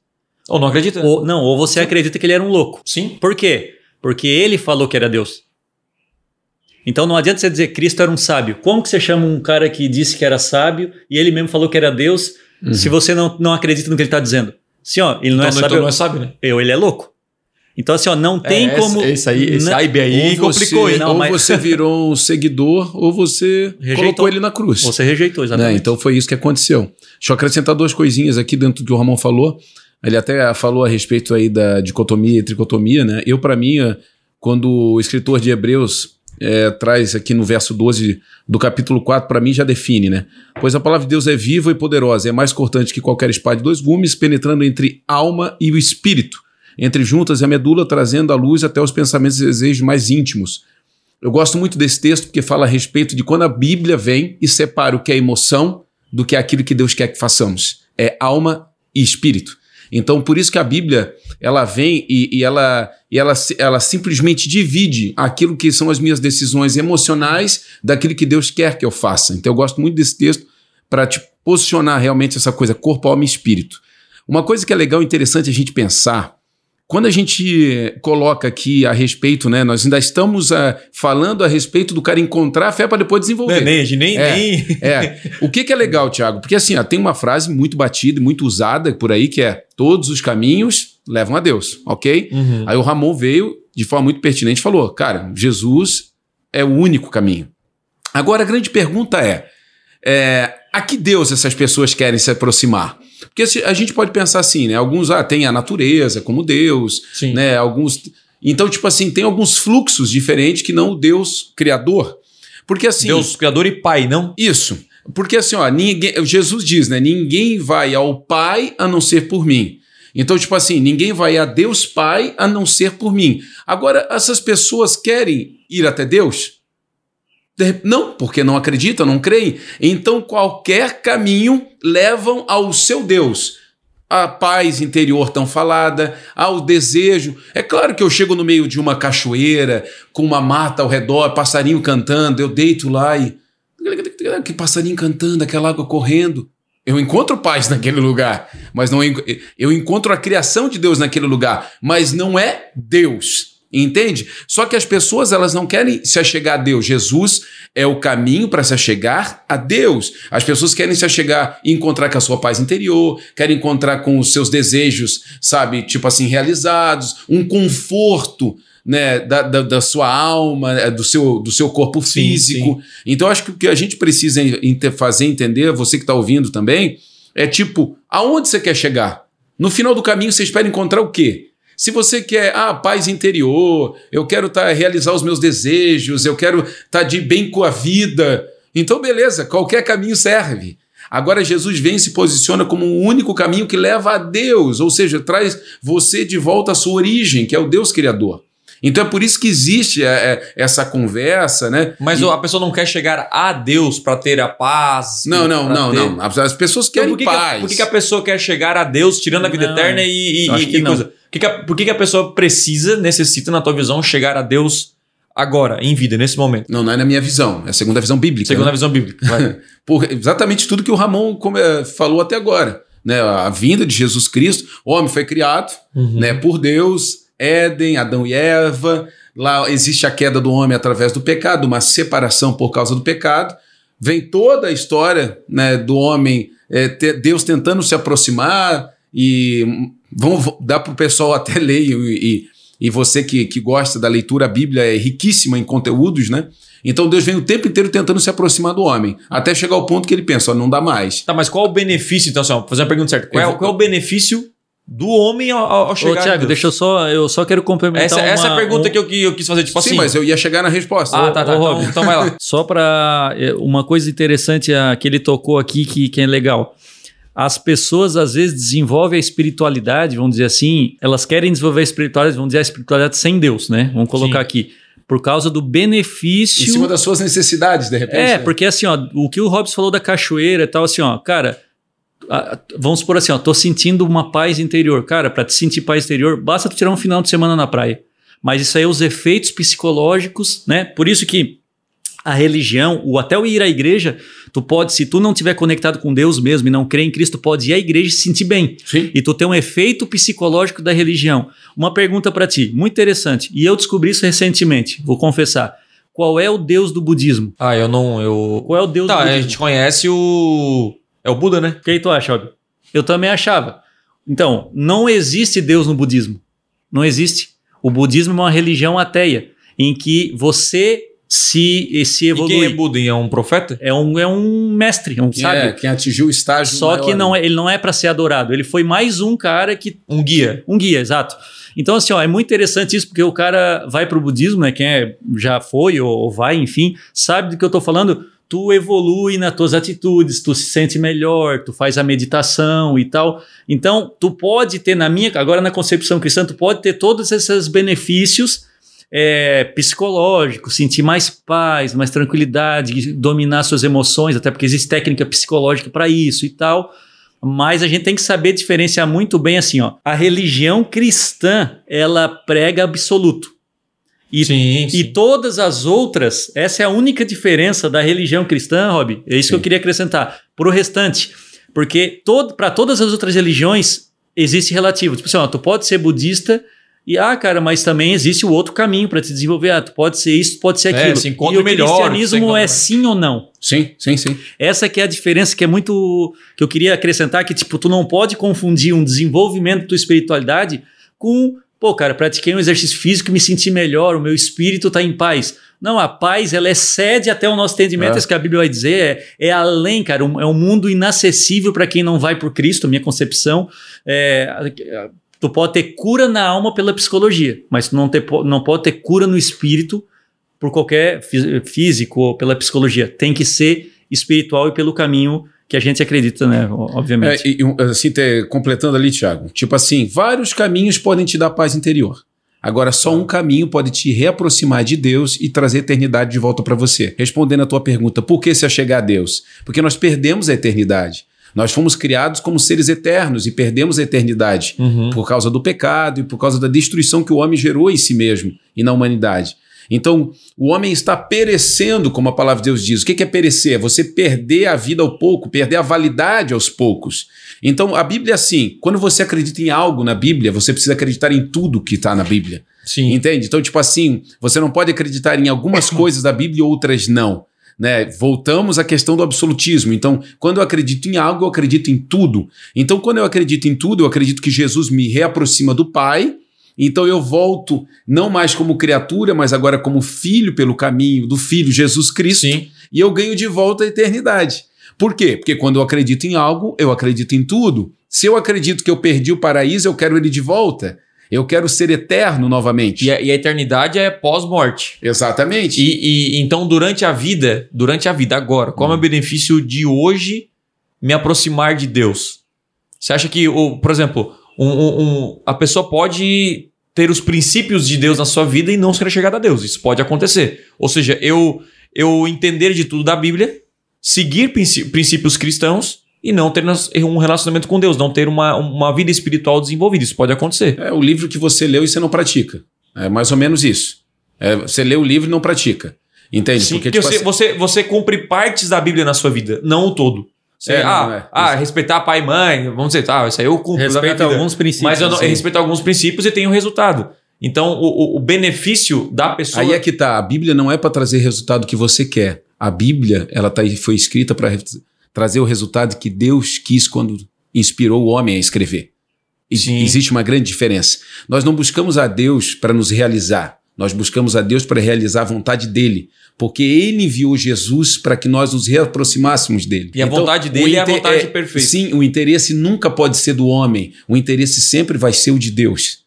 ou não acredita. Ou, não, ou você sim. acredita que ele era um louco. Sim. Por quê? Porque ele falou que era Deus. Então não adianta você dizer que Cristo era um sábio. Como que você chama um cara que disse que era sábio e ele mesmo falou que era Deus uhum. se você não, não acredita no que ele está dizendo? Assim, ó, ele não é então, é sábio. Então não é sábio, né? Eu, ele é louco. Então, assim, ó, não tem é, como. Esse, aí, esse não, AIB aí complicou, você, Não, ou mas... você virou um seguidor, ou você rejeitou, colocou ele na cruz. Você rejeitou, exatamente. Né? Então foi isso que aconteceu. Deixa eu acrescentar duas coisinhas aqui dentro do que o Ramon falou. Ele até falou a respeito aí da dicotomia e tricotomia, né? Eu, para mim, quando o escritor de Hebreus é, traz aqui no verso 12 do capítulo 4, para mim já define, né? Pois a palavra de Deus é viva e poderosa, é mais cortante que qualquer espada de dois gumes, penetrando entre alma e o espírito, entre juntas e a medula, trazendo a luz até os pensamentos e desejos mais íntimos. Eu gosto muito desse texto porque fala a respeito de quando a Bíblia vem e separa o que é emoção do que é aquilo que Deus quer que façamos. É alma e espírito. Então, por isso que a Bíblia ela vem e, e, ela, e ela, ela simplesmente divide aquilo que são as minhas decisões emocionais daquilo que Deus quer que eu faça. Então, eu gosto muito desse texto para te posicionar realmente essa coisa corpo, alma e espírito. Uma coisa que é legal e interessante a gente pensar quando a gente coloca aqui a respeito, né, nós ainda estamos uh, falando a respeito do cara encontrar a fé para depois desenvolver. Nem, nem, é, nem. É. O que, que é legal, Tiago? Porque assim, ó, tem uma frase muito batida e muito usada por aí que é: todos os caminhos levam a Deus, ok? Uhum. Aí o Ramon veio de forma muito pertinente e falou: cara, Jesus é o único caminho. Agora a grande pergunta é: é a que Deus essas pessoas querem se aproximar? Porque a gente pode pensar assim, né? Alguns ah, têm a natureza como Deus, Sim. né? Alguns. Então, tipo assim, tem alguns fluxos diferentes que não o Deus criador. Porque assim. Deus criador e pai, não? Isso. Porque assim, ó, ninguém, Jesus diz, né? Ninguém vai ao Pai a não ser por mim. Então, tipo assim, ninguém vai a Deus Pai a não ser por mim. Agora, essas pessoas querem ir até Deus? Não, porque não acreditam, não creem. Então, qualquer caminho levam ao seu Deus. A paz interior tão falada, ao desejo. É claro que eu chego no meio de uma cachoeira, com uma mata ao redor, passarinho cantando, eu deito lá e. Que passarinho cantando, aquela água correndo. Eu encontro paz naquele lugar, mas não eu encontro a criação de Deus naquele lugar, mas não é Deus. Entende? Só que as pessoas elas não querem se achegar a Deus. Jesus é o caminho para se achegar a Deus. As pessoas querem se achegar e encontrar com a sua paz interior, querem encontrar com os seus desejos, sabe, tipo assim, realizados, um conforto. Né, da, da, da sua alma, é, do seu, do seu corpo físico. Sim, sim. Então, acho que o que a gente precisa fazer entender, você que está ouvindo também, é tipo, aonde você quer chegar? No final do caminho, você espera encontrar o quê? Se você quer ah, paz interior, eu quero tá, realizar os meus desejos, eu quero estar tá de bem com a vida, então beleza, qualquer caminho serve. Agora Jesus vem e se posiciona como o único caminho que leva a Deus, ou seja, traz você de volta à sua origem, que é o Deus Criador. Então é por isso que existe é, é, essa conversa, né? Mas e... a pessoa não quer chegar a Deus para ter a paz. Não, não, não, ter... não. As pessoas querem então, por que paz. Que, por que, a pessoa quer chegar a Deus tirando a vida não, eterna e, e, e coisa? Que que a, por que, que a pessoa precisa, necessita, na tua visão, chegar a Deus agora, em vida, nesse momento? Não, não é na minha visão, é a segunda visão bíblica. Segunda né? visão bíblica. Por exatamente tudo que o Ramon falou até agora. né, a vinda de Jesus Cristo. O homem foi criado Uhum. né, por Deus, Éden, Adão e Eva. Lá existe a queda do homem através do pecado, uma separação por causa do pecado. Vem toda a história né, do homem, é, te- Deus tentando se aproximar e hum, vamos v- dar para o pessoal até ler e, e, e você que, que gosta da leitura, a Bíblia é riquíssima em conteúdos, né? Então Deus vem o tempo inteiro tentando se aproximar do homem, até chegar ao ponto que ele pensa, ó, não dá mais. Tá, mas qual o benefício, então, ó, vou fazer uma pergunta certa. Qual, é, vou- qual é o benefício do homem ao, ao Ô, chegar a Thiago, Deus? deixa eu só. Eu só quero complementar. Essa, essa é a uma- pergunta um- que eu, que eu quis fazer, tipo Sim, assim. mas eu ia chegar na resposta. Ah, tá, tá. Ô, Então, Rob. então vai lá. Só para uma coisa interessante que ele tocou aqui que, que é legal. As pessoas às vezes desenvolvem a espiritualidade, vamos dizer assim, elas querem desenvolver a espiritualidade, vamos dizer a espiritualidade sem Deus, né? Vamos colocar Sim. aqui. Por causa do benefício. Em cima das suas necessidades, de repente. É, né? porque assim, ó, o que o Robson falou da cachoeira e tal, assim, ó, cara, vamos supor assim, ó, tô sentindo uma paz interior. Cara, para te sentir paz interior, basta tu tirar um final de semana na praia. Mas isso aí é os efeitos psicológicos, né? Por isso que a religião, o até o ir à igreja, tu pode, se tu não tiver conectado com Deus mesmo e não crer em Cristo, pode ir à igreja e se sentir bem. Sim. E tu tem um efeito psicológico da religião. Uma pergunta para ti, muito interessante. E eu descobri isso recentemente, vou confessar. Qual é o Deus do budismo? Ah, eu não. Eu... Qual é o Deus Tá, do a budismo? gente conhece o. É o Buda, né? O que tu acha, Óbvio? Eu também achava. Então, não existe Deus no budismo. Não existe. O budismo é uma religião ateia, em que você se, se E evolui. quem é Buda? É um profeta? é, um, é um mestre, é um Quem, sábio. é, quem atingiu o estágio. Só maior, que não é, ele não é para ser adorado. Ele foi mais um cara que Um guia. um guia, exato. Então, assim, ó, é muito interessante isso, porque o cara vai pro budismo, né? Quem é, já foi ou, ou vai, enfim, sabe do que eu tô falando. Tu evolui nas tuas atitudes, tu se sente melhor, tu faz a meditação e tal. Então, tu pode ter, na minha, agora na concepção cristã, tu pode ter todos esses benefícios é, psicológicos, sentir mais paz, mais tranquilidade, dominar suas emoções, até porque existe técnica psicológica para isso e tal. Mas a gente tem que saber diferenciar muito bem assim, ó. A religião cristã, ela prega absoluto. E, sim, e todas as outras, essa é a única diferença da religião cristã, Rob. É isso que eu Sim. queria acrescentar. Para o restante. Porque todo, para todas as outras religiões, existe relativo. Tipo assim, ó, tu pode ser budista e, ah, cara, mas também existe o outro caminho para te desenvolver. Ah, tu pode ser isso, pode ser É, aquilo. se encontra e o melhor, cristianismo é sim ou não. Sim, sim, sim. Essa que é a diferença que é muito que eu queria acrescentar que tipo tu não pode confundir um desenvolvimento da tua espiritualidade com, pô, cara, pratiquei um exercício físico e me senti melhor, o meu espírito está em paz. Não, a paz ela excede até o nosso entendimento, É. é. isso que a Bíblia vai dizer, é, é além, cara, um- é um mundo inacessível para quem não vai por Cristo, minha concepção. É, tu pode ter cura na alma pela psicologia, mas tu não, ter, não pode ter cura no espírito por qualquer fí- físico ou pela psicologia. Tem que ser espiritual e pelo caminho que a gente acredita, né? Obviamente. É, e, assim, te- completando ali, Thiago. Tipo assim, vários caminhos podem te dar paz interior. Agora, só um caminho pode te reaproximar de Deus e trazer a eternidade de volta para você. Respondendo a tua pergunta, por que se achegar a Deus? Porque nós perdemos a eternidade. Nós fomos criados como seres eternos e perdemos a eternidade Uhum. por causa do pecado e por causa da destruição que o homem gerou em si mesmo e na humanidade. Então, o homem está perecendo, como a palavra de Deus diz. O que é perecer? É você perder a vida ao pouco, perder a validade aos poucos. Então, a Bíblia é assim: quando você acredita em algo na Bíblia, você precisa acreditar em tudo que está na Bíblia. Sim. Entende? Então, tipo assim, você não pode acreditar em algumas coisas da Bíblia e outras não. Né? Voltamos à questão do absolutismo. Então, quando eu acredito em algo, eu acredito em tudo. Então, quando eu acredito em tudo, eu acredito que Jesus me reaproxima do Pai. Então, eu volto não mais como criatura, mas agora como filho pelo caminho do Filho Jesus Cristo. Sim. E eu ganho de volta a eternidade. Por quê? Porque quando eu acredito em algo, eu acredito em tudo. Se eu acredito que eu perdi o paraíso, eu quero ele de volta. Eu quero ser eterno novamente. E a, e a eternidade é pós-morte. Exatamente. E, e- então, durante a vida, durante a vida agora, qual é o benefício de hoje me aproximar de Deus? Você acha que, por exemplo, um- um- um- a pessoa pode ter os princípios de Deus na sua vida e não ser chegada a Deus? Isso pode acontecer. Ou seja, eu, eu entender de tudo da Bíblia, seguir princí- princípios cristãos e não ter um relacionamento com Deus, não ter uma, uma vida espiritual desenvolvida. Isso pode acontecer. É o livro que você leu e você não pratica. É mais ou menos isso. É, você lê o livro e não pratica. Entende? Sim, Porque, porque tipo você, assim, você, você cumpre partes da Bíblia na sua vida, não o todo. Você, É, ah, não é. ah, respeitar pai e mãe, vamos dizer, tá, isso aí eu cumpro. vida. alguns princípios. Mas eu, não, eu respeito alguns princípios e tenho um resultado. Então, o, o- benefício da pessoa. Aí é que tá. A Bíblia não é para trazer resultado que você quer. A Bíblia, ela tá, aí- foi escrita para trazer o resultado que Deus quis quando inspirou o homem a escrever. Sim. Existe uma grande diferença. Nós não buscamos a Deus para nos realizar. Nós buscamos a Deus para realizar a vontade dele. Porque ele enviou Jesus para que nós nos reaproximássemos dele. E a vontade o dele é a vontade perfeita. Sim, o interesse nunca pode ser do homem. O interesse sempre vai ser o de Deus.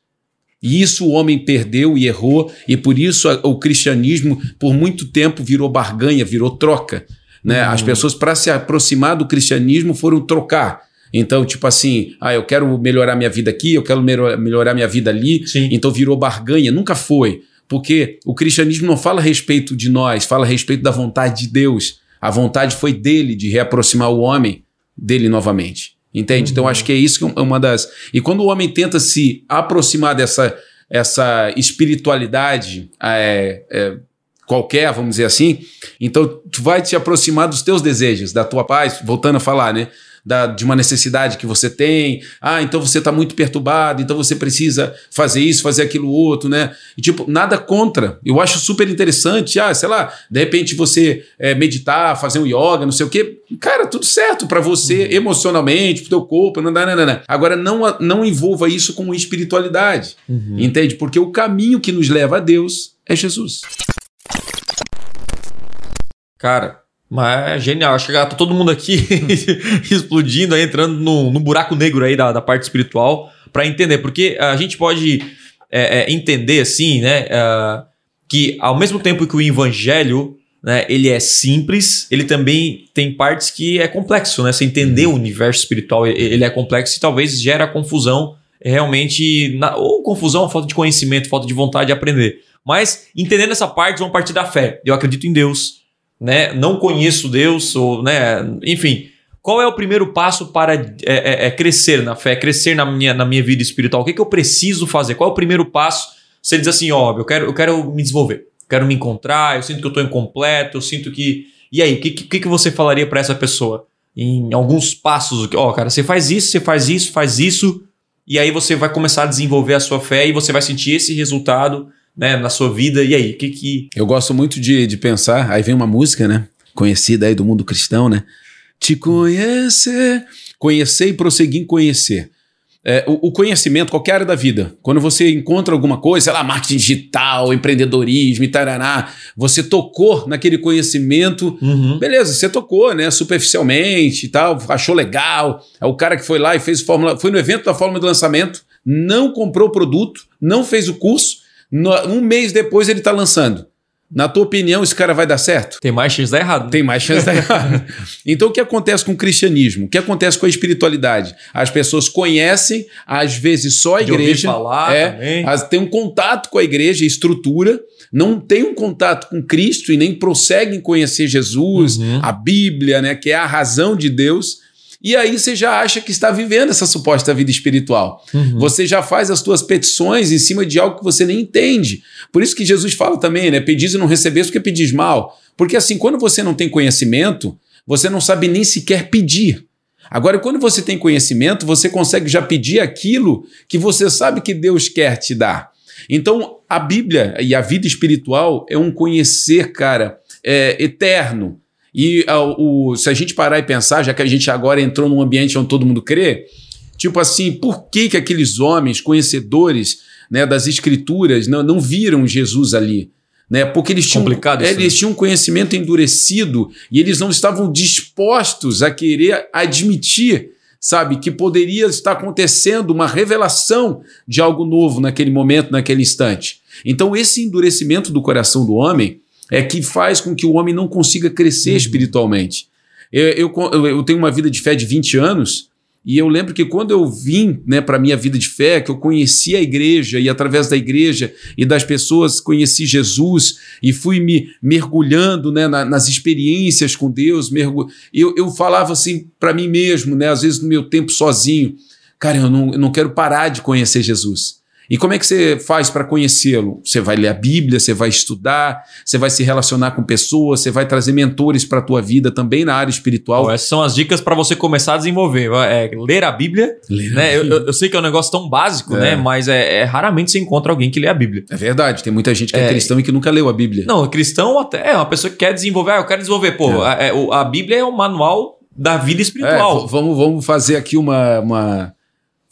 E isso o homem perdeu e errou, e por isso o cristianismo, por muito tempo, virou barganha, virou troca. Né? As pessoas, para se aproximar do cristianismo, foram trocar. Então, tipo assim, ah, eu quero melhorar minha vida aqui, eu quero melhor- melhorar minha vida ali, Sim. então virou barganha. Nunca foi. Porque o cristianismo não fala a respeito de nós, fala a respeito da vontade de Deus. A vontade foi dele de reaproximar o homem dele novamente. Entende? Então acho que é isso que é uma das. E quando o homem tenta se aproximar dessa essa espiritualidade é, é, qualquer, vamos dizer assim, então tu vai te aproximar dos teus desejos, da tua paz, voltando a falar, né? Da, de uma necessidade que você tem. Ah, então você está muito perturbado, então você precisa fazer isso, fazer aquilo outro, né? E, tipo, nada contra. Eu acho super interessante. Ah, sei lá, de repente você é, meditar, fazer um yoga, não sei o quê. Cara, tudo certo para você emocionalmente, pro teu corpo, não, não, não, não. Agora, não, não envolva isso com espiritualidade. Uhum. Entende? Porque o caminho que nos leva a Deus é Jesus. Cara, mas é genial. Acho que tá todo mundo aqui explodindo, aí, entrando no, no buraco negro aí da, da parte espiritual para entender. Porque a gente pode é, é, entender, assim, né? é, que ao mesmo tempo que o evangelho né, ele é simples, ele também tem partes que é complexo, né? Você entender o universo espiritual, ele é complexo e talvez gera confusão realmente, na- ou confusão, falta de conhecimento, falta de vontade de aprender. Mas entendendo essa parte, vamos partir da fé. Eu acredito em Deus, né? Não conheço Deus, ou, né? Enfim, qual é o primeiro passo para é, é, é crescer na fé, crescer na minha, na minha vida espiritual? O que, que eu preciso fazer? Qual é o primeiro paço? Você diz assim, ó, eu quero, eu quero me desenvolver, quero me encontrar, eu sinto que eu estou incompleto, eu sinto que. E aí, o que, que, que você falaria para essa pessoa? Em alguns passos, ó, cara, você faz isso, você faz isso, faz isso, e aí você vai começar a desenvolver a sua fé e você vai sentir esse resultado né, na sua vida. E aí, o que que. Eu gosto muito de, de pensar, aí vem uma música, né? Conhecida aí do mundo cristão, né? Te conhecer, conhecer e prosseguir em conhecer. É, o, o conhecimento, qualquer área da vida, quando você encontra alguma coisa, sei lá, marketing digital, empreendedorismo e taraná, você tocou naquele conhecimento, Uhum. beleza, você tocou, né, superficialmente e tal, achou legal, é o cara que foi lá e fez fórmula, foi no evento da fórmula de lançamento, não comprou o produto, não fez o curso, um mês depois ele está lançando. Na tua opinião, esse cara vai dar certo? Tem mais chance de dar errado. né? Tem mais chance de dar errado. Então, o que acontece com o cristianismo? O que acontece com a espiritualidade? As pessoas conhecem, às vezes só a De igreja. falar é, também. as- tem um contato com a igreja, estrutura, não tem um contato com Cristo e nem prosseguem conhecer Jesus, Uhum. a Bíblia, né, que é a razão de Deus. E aí você já acha que está vivendo essa suposta vida espiritual. Uhum. Você já faz as tuas petições em cima de algo que você nem entende. Por isso que Jesus fala também, né? Pedis e não recebes porque pedis mal. Porque assim, quando você não tem conhecimento, você não sabe nem sequer pedir. Agora, quando você tem conhecimento, você consegue já pedir aquilo que você sabe que Deus quer te dar. Então, a Bíblia e a vida espiritual é um conhecer, cara, é, eterno. E ah, o, se a gente parar e pensar, já que a gente agora entrou num ambiente onde todo mundo crê, tipo assim, por que, que aqueles homens conhecedores né, das escrituras não, não viram Jesus ali? Né? Porque eles tinham, eles tinham um conhecimento endurecido e eles não estavam dispostos a querer admitir, sabe, que poderia estar acontecendo uma revelação de algo novo naquele momento, naquele instante. Então, esse endurecimento do coração do homem é que faz com que o homem não consiga crescer Uhum. espiritualmente. Eu, eu, eu tenho uma vida de fé de 20 anos e eu lembro que quando eu vim né, para a minha vida de fé, que eu conheci a igreja e através da igreja e das pessoas conheci Jesus e fui me mergulhando né, na- nas experiências com Deus, mergu... eu, eu falava assim para mim mesmo, né, às vezes no meu tempo sozinho, cara, eu não, eu não quero parar de conhecer Jesus. E como é que você faz para conhecê-lo? Você vai ler a Bíblia, você vai estudar, você vai se relacionar com pessoas, você vai trazer mentores para a tua vida também na área espiritual. Bom, essas são as dicas para você começar a desenvolver. É, ler a Bíblia. Ler a né? Eu, Bíblia. eu- eu sei que é um negócio tão básico, É. né? Mas é, é raramente você encontra alguém que lê a Bíblia. É verdade, tem muita gente que é, É. cristão e que nunca leu a Bíblia. Não, cristão até é uma pessoa que quer desenvolver. Ah, eu quero desenvolver. Pô, a, é, a Bíblia é o manual da vida É, espiritual. vamos, vamos fazer aqui uma, uma-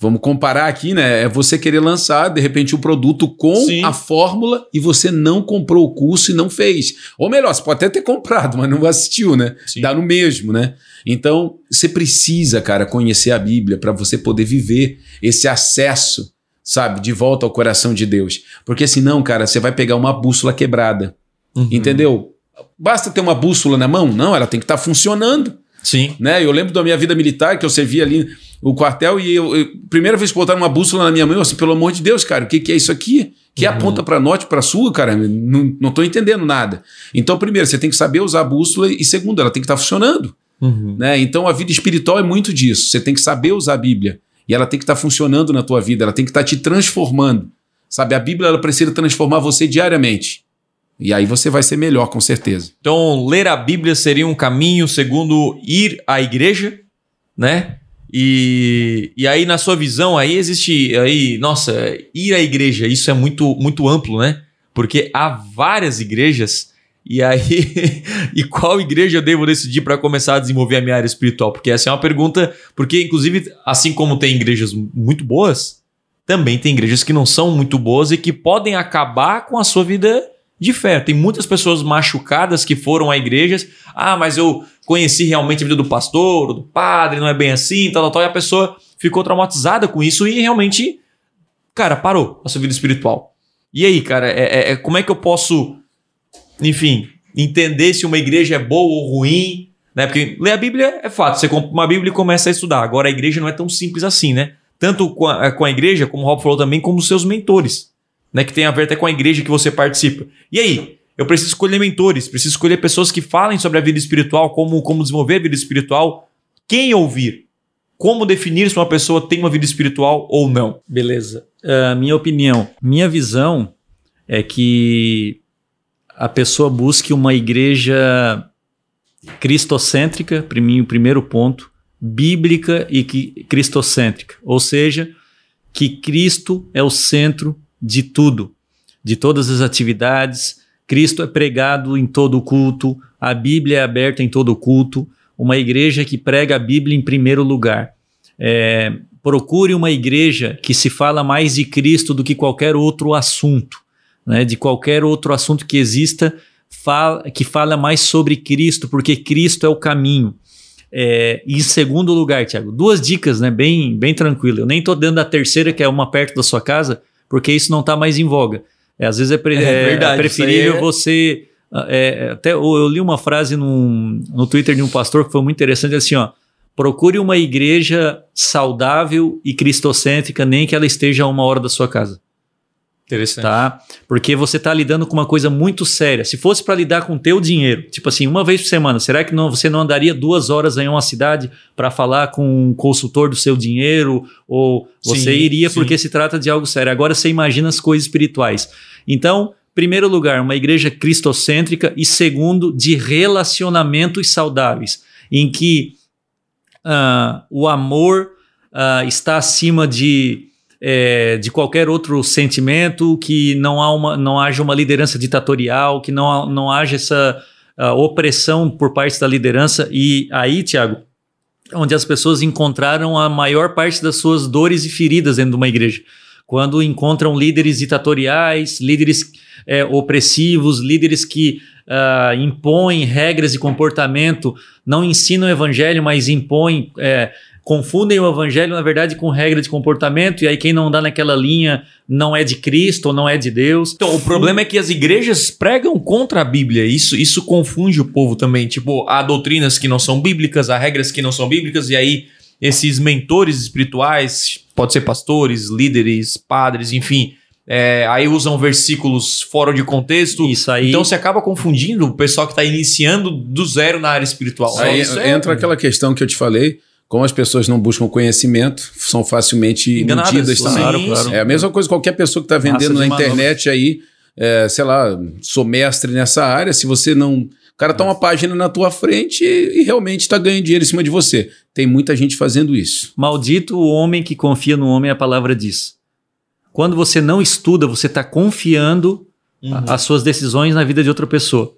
Vamos comparar aqui, né? É você querer lançar, de repente, o produto com Sim. a fórmula e você não comprou o curso e não fez. Ou melhor, você pode até ter comprado, mas não assistiu, né? Sim. Dá no mesmo, né? Então, você precisa, cara, conhecer a Bíblia para você poder viver esse acesso, sabe, de volta ao coração de Deus. Porque senão, cara, você vai pegar uma bússola quebrada. Uhum. Entendeu? Basta ter uma bússola na mão? Não, ela tem que estar funcionando Sim. né? Eu lembro da minha vida militar, que eu servi ali o quartel, e eu, eu- primeira vez que botaram uma bússola na minha mão, eu assim, pelo amor de Deus, cara, o que, que é isso aqui? Que Uhum. aponta para norte, para sul, cara? Não, não tô entendendo nada. Então, primeiro, você tem que saber usar a bússola, e segundo, ela tem que estar funcionando. Uhum. Né? Então, a vida espiritual é muito disso. Você tem que saber usar a Bíblia. E ela tem que estar funcionando na tua vida, ela tem que estar te transformando. Sabe, a Bíblia ela precisa transformar você diariamente. E aí você vai ser melhor, com certeza. Então, ler a Bíblia seria um caminho, segundo ir à igreja, né? E, e aí, na sua visão, aí existe. Aí, nossa, ir à igreja, isso é muito, muito amplo, né? Porque há várias igrejas. E aí, e qual igreja eu devo decidir para começar a desenvolver a minha área espiritual? Porque essa é uma pergunta. Porque, inclusive, assim como tem igrejas muito boas, também tem igrejas que não são muito boas e que podem acabar com a sua vida fé. Tem muitas pessoas machucadas que foram a igrejas. Ah, mas eu conheci realmente a vida do pastor, do padre, não é bem assim, tal, tal, tal. E a pessoa ficou traumatizada com isso e realmente, cara, parou a sua vida espiritual. E aí, cara, é, é- é- como é que eu posso, enfim, entender se uma igreja é boa ou ruim? Né? Porque ler a Bíblia é fato, você compra uma Bíblia e começa a estudar. Agora a igreja não é tão simples assim, né? Tanto com a, com a igreja, como o Rob falou também, como os seus mentores né, que tem a ver até com a igreja que você participa. E aí, eu preciso escolher mentores, preciso escolher pessoas que falem sobre a vida espiritual, como, como desenvolver a vida espiritual, quem ouvir, como definir se uma pessoa tem uma vida espiritual ou não. Beleza. Ah, minha opinião, minha visão é que a pessoa busque uma igreja cristocêntrica, para mim, o primeiro ponto, bíblica e que, cristocêntrica. Ou seja, que Cristo é o centro de tudo, de todas as atividades. Cristo é pregado em todo o culto, a Bíblia é aberta em todo o culto. Uma igreja que prega a Bíblia em primeiro lugar. É, procure uma igreja que se fala mais de Cristo do que qualquer outro assunto, né? de qualquer outro assunto que exista, fala, que fala mais sobre Cristo, porque Cristo é o caminho. É, e em segundo lugar, Tiago, duas dicas, né? Bem, bem tranquilo. Eu nem estou dando a terceira, que é uma perto da sua casa, porque isso não está mais em voga. É, às vezes é, pre- É é- verdade, é preferível isso aí é- você. é, até eu eu li uma frase num- no Twitter de um pastor que foi muito interessante assim, ó. Procure uma igreja saudável e cristocêntrica, nem que ela esteja a uma hora da sua casa Interessante. tá? Porque você tá lidando com uma coisa muito séria. Se fosse para lidar com o teu dinheiro, tipo assim, uma vez por semana, será que não, você não andaria duas horas em uma cidade para falar com um consultor do seu dinheiro? Ou você Sim, iria sim. porque se trata de algo sério? Agora você imagina as coisas espirituais. Então, primeiro lugar, uma igreja cristocêntrica e segundo, de relacionamentos saudáveis, em que ah, o amor ah, está acima de é, de qualquer outro sentimento, que não, há uma, não haja uma liderança ditatorial, que não, não haja essa opressão por parte da liderança. E aí, Tiago, onde as pessoas encontraram a maior parte das suas dores e feridas dentro de uma igreja. Quando encontram líderes ditatoriais, líderes é, opressivos, líderes que ah, impõem regras de comportamento, não ensinam o evangelho, mas impõem, é, confundem o evangelho, na verdade, com regra de comportamento, e aí quem não dá naquela linha não é de Cristo ou não é de Deus. Então, o problema é que as igrejas pregam contra a Bíblia. Isso, isso confunde o povo também. Tipo, há doutrinas que não são bíblicas, há regras que não são bíblicas, e aí esses mentores espirituais, pode ser pastores, líderes, padres, enfim, é, aí usam versículos fora de contexto. Isso aí. Então você acaba confundindo o pessoal que está iniciando do zero na área espiritual. Aí Isso é- entra aquela questão que eu te falei. Como as pessoas não buscam conhecimento, são facilmente Enganadas, iludidas também. claro, claro. É a mesma coisa qualquer pessoa que está vendendo na internet aí, é, sei lá, sou mestre nessa área, se você não. O cara tá uma página na tua frente e, e realmente está ganhando dinheiro em cima de você. Tem muita gente fazendo isso. Maldito o homem que confia no homem, a palavra diz. Quando você não estuda, você está confiando Uhum. a- as suas decisões na vida de outra pessoa.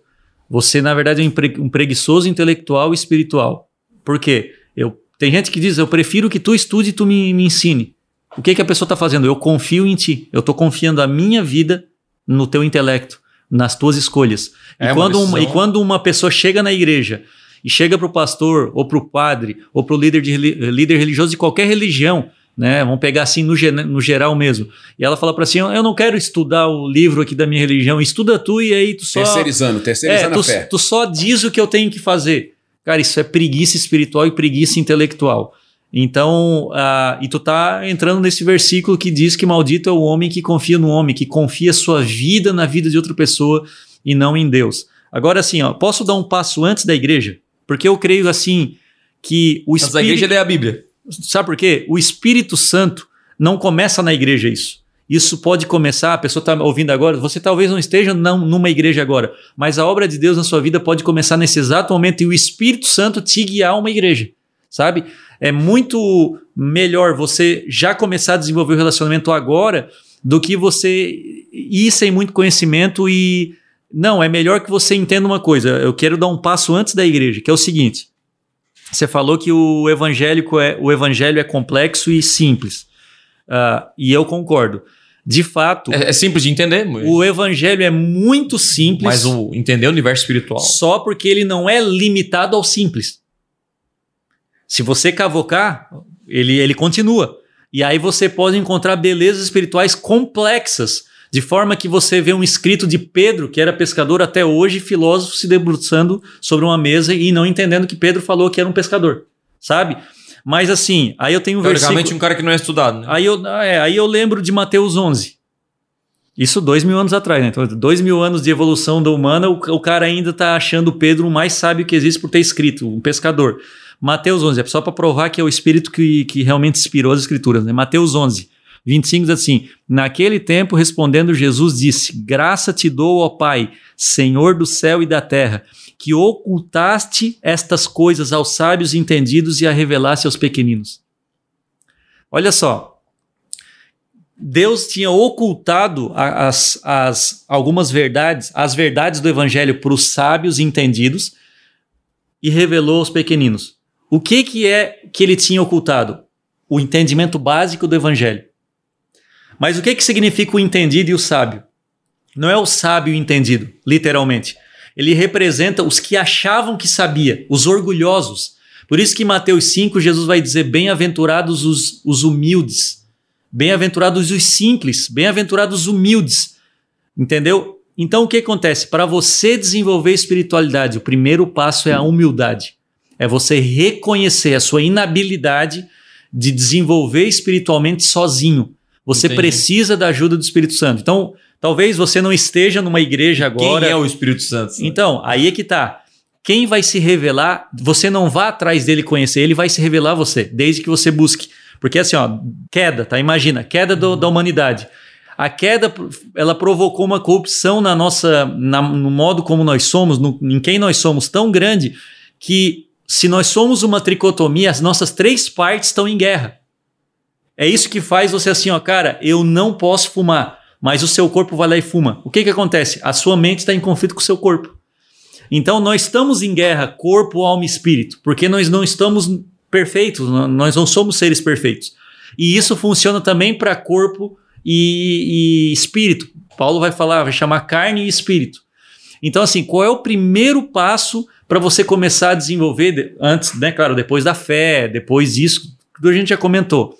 Você, na verdade, é um, pre- um preguiçoso intelectual e espiritual. Por quê? Eu, tem gente que diz, eu prefiro que tu estude e tu me, me ensine. O que, que a pessoa está fazendo? Eu confio em ti. Eu estou confiando a minha vida no teu intelecto, nas tuas escolhas. É e, quando uma, e quando uma pessoa chega na igreja e chega para o pastor, ou para o padre, ou para o líder, de líder religioso de qualquer religião, né? Vamos pegar assim no, no geral mesmo. E ela fala para assim: eu não quero estudar o livro aqui da minha religião, estuda tu e aí tu só. Terceirizando, É, terceirizando tu, a fé. tu só diz o que eu tenho que fazer. Cara, isso é preguiça espiritual e preguiça intelectual. Então, ah, e tu tá entrando nesse versículo que diz que maldito é o homem que confia no homem, que confia sua vida na vida de outra pessoa e não em Deus. Agora, assim, ó, posso dar um passo antes da igreja? Porque eu creio assim que o Mas a igreja Espírito. lê a Bíblia. Sabe por quê? O Espírito Santo não começa na igreja isso. Isso pode começar, a pessoa está ouvindo agora, você talvez não esteja não, numa igreja agora, mas a obra de Deus na sua vida pode começar nesse exato momento e o Espírito Santo te guiar a uma igreja, sabe? É muito melhor você já começar a desenvolver o relacionamento agora do que você ir sem muito conhecimento e. Não, é melhor que você entenda uma coisa. Eu quero dar um passo antes da igreja, que é o seguinte. Você falou que o evangélico é o evangelho é complexo e simples. Ah, e eu concordo. De fato, É, é simples de entender, mas, o evangelho é muito simples, mas o entender o universo espiritual. só porque ele não é limitado ao simples. Se você cavocar, ele, ele continua. E aí você pode encontrar belezas espirituais complexas, de forma que você vê um escrito de Pedro, que era pescador até hoje, filósofo se debruçando sobre uma mesa e não entendendo que Pedro falou que era um pescador, sabe? Mas assim, aí eu tenho um Teoricamente, versículo... um cara que não é estudado, né? Aí eu, é, aí eu lembro de Mateus 11. Isso dois mil anos atrás, né? Então, dois mil anos de evolução da humana, o, o cara ainda tá achando Pedro o mais sábio que existe por ter escrito, um pescador. Mateus 11, é só para provar que é o Espírito que, que realmente inspirou as Escrituras, né? Mateus 11, 25 diz assim: Naquele tempo, respondendo Jesus, disse: Graça te dou, ó Pai, Senhor do céu e da terra, que ocultaste estas coisas aos sábios e entendidos e a revelaste aos pequeninos. Olha só, Deus tinha ocultado as, as, algumas verdades, as verdades do evangelho para os sábios e entendidos e revelou aos pequeninos. O que, que é que ele tinha ocultado? O entendimento básico do evangelho. Mas o que, que significa o entendido e o sábio? Não é o sábio entendido, literalmente. Ele representa os que achavam que sabia, os orgulhosos. Por isso que em Mateus 5, Jesus vai dizer: Bem-aventurados os, os humildes, bem-aventurados os simples, bem-aventurados os humildes. Entendeu? Então o que acontece? Para você desenvolver espiritualidade, o primeiro passo é a humildade. É você reconhecer a sua inabilidade de desenvolver espiritualmente sozinho. Você Entendi. precisa da ajuda do Espírito Santo. Então, talvez você não esteja numa igreja agora. Quem é o Espírito Santo? Então, aí é que tá. Quem vai se revelar, você não vá atrás dele conhecer, ele vai se revelar a você, desde que você busque. Porque assim, ó, queda, tá? Imagina, queda do- da humanidade. A queda, ela provocou uma corrupção na nossa, na- no modo como nós somos, no- em quem nós somos, tão grande que se nós somos uma tricotomia, as nossas três partes estão em guerra. É isso que faz você assim, ó, cara, eu não posso fumar, mas o seu corpo vai lá e fuma. O que que acontece? A sua mente está em conflito com o seu corpo. Então nós estamos em guerra, corpo, alma e espírito, porque nós não estamos perfeitos, nó- nós não somos seres perfeitos. E isso funciona também para corpo e, e espírito. Paulo vai falar, vai chamar carne e espírito. Então, assim, qual é o primeiro passo para você começar a desenvolver, de- antes, né, claro, depois da fé, depois disso, tudo a gente já comentou.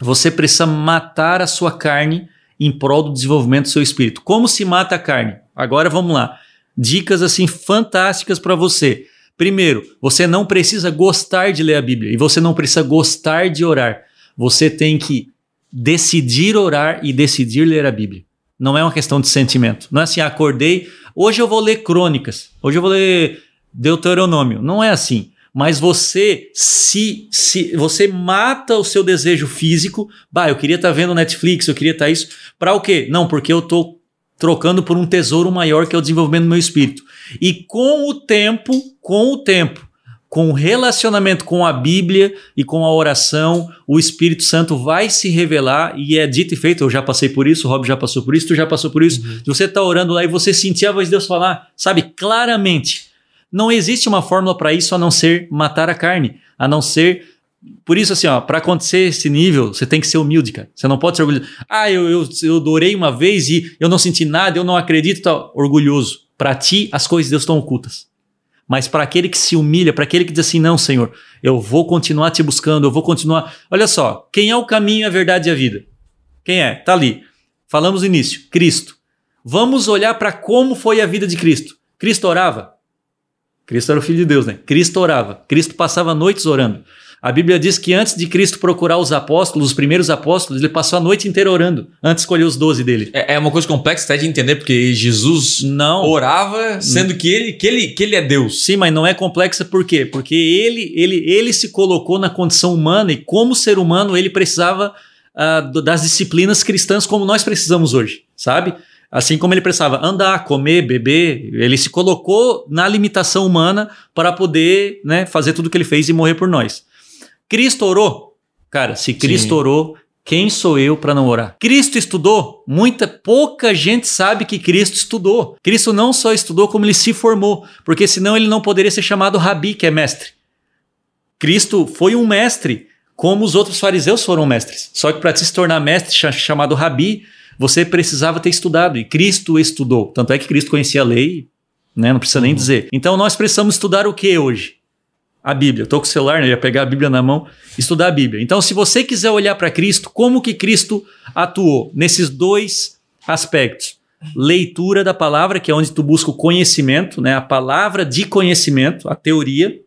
Você precisa matar a sua carne em prol do desenvolvimento do seu espírito. Como se mata a carne? Agora vamos lá. Dicas assim fantásticas para você. Primeiro, você não precisa gostar de ler a Bíblia e você não precisa gostar de orar. Você tem que decidir orar e decidir ler a Bíblia. Não é uma questão de sentimento. Não é assim, acordei, hoje eu vou ler crônicas, hoje eu vou ler Deuteronômio. Não é assim. Mas você se, se você mata o seu desejo físico. Bah, eu queria estar tá vendo Netflix, eu queria estar tá isso. Para o quê? Não, porque eu tô trocando por um tesouro maior que é o desenvolvimento do meu espírito. E com o tempo, com o tempo, com o relacionamento com a Bíblia e com a oração, o Espírito Santo vai se revelar e é dito e feito. Eu já passei por isso, o Rob já passou por isso, tu já passou por isso. Uhum. Você está orando lá e você sentir a voz de Deus falar, sabe, claramente. Não existe uma fórmula para isso a não ser matar a carne, a não ser por isso, assim, ó, para acontecer esse nível, você tem que ser humilde, cara. Você não pode ser orgulhoso. Ah, eu, eu, eu adorei uma vez e eu não senti nada, eu não acredito, tal. Orgulhoso. Para ti, as coisas de Deus estão ocultas. Mas para aquele que se humilha, para aquele que diz assim: não, Senhor, eu vou continuar te buscando, eu vou continuar. Olha só, quem é o caminho, a verdade e a vida? Quem é? Tá ali. Falamos no início: Cristo. Vamos olhar para como foi a vida de Cristo. Cristo orava. Cristo era o Filho de Deus, né? Cristo orava. Cristo passava noites orando. A Bíblia diz que antes de Cristo procurar os apóstolos, os primeiros apóstolos, ele passou a noite inteira orando, antes de escolher os doze dele. É, é uma coisa complexa até de entender, porque Jesus não orava, sendo que ele, que ele, que ele é Deus. Sim, mas não é complexa por quê? Porque ele, ele, ele se colocou na condição humana e, como ser humano, ele precisava uh, das disciplinas cristãs como nós precisamos hoje, sabe? Assim como ele precisava andar, comer, beber, ele se colocou na limitação humana para poder né, fazer tudo o que ele fez e morrer por nós. Cristo orou? Cara, se Cristo Sim. orou, quem sou eu para não orar? Cristo estudou? Muita pouca gente sabe que Cristo estudou. Cristo não só estudou, como ele se formou, porque senão ele não poderia ser chamado rabi, que é mestre. Cristo foi um mestre, como os outros fariseus foram mestres. Só que para se tornar mestre chamado rabi, você precisava ter estudado, e Cristo estudou. Tanto é que Cristo conhecia a lei, né? não precisa uhum. nem dizer. Então nós precisamos estudar o que hoje? a Bíblia. Estou com o celular, né? ia pegar a Bíblia na mão, estudar a Bíblia. Então, se você quiser olhar para Cristo, como que Cristo atuou nesses dois aspectos? Leitura da palavra, que é onde tu busca o conhecimento, né? a palavra de conhecimento, a teoria,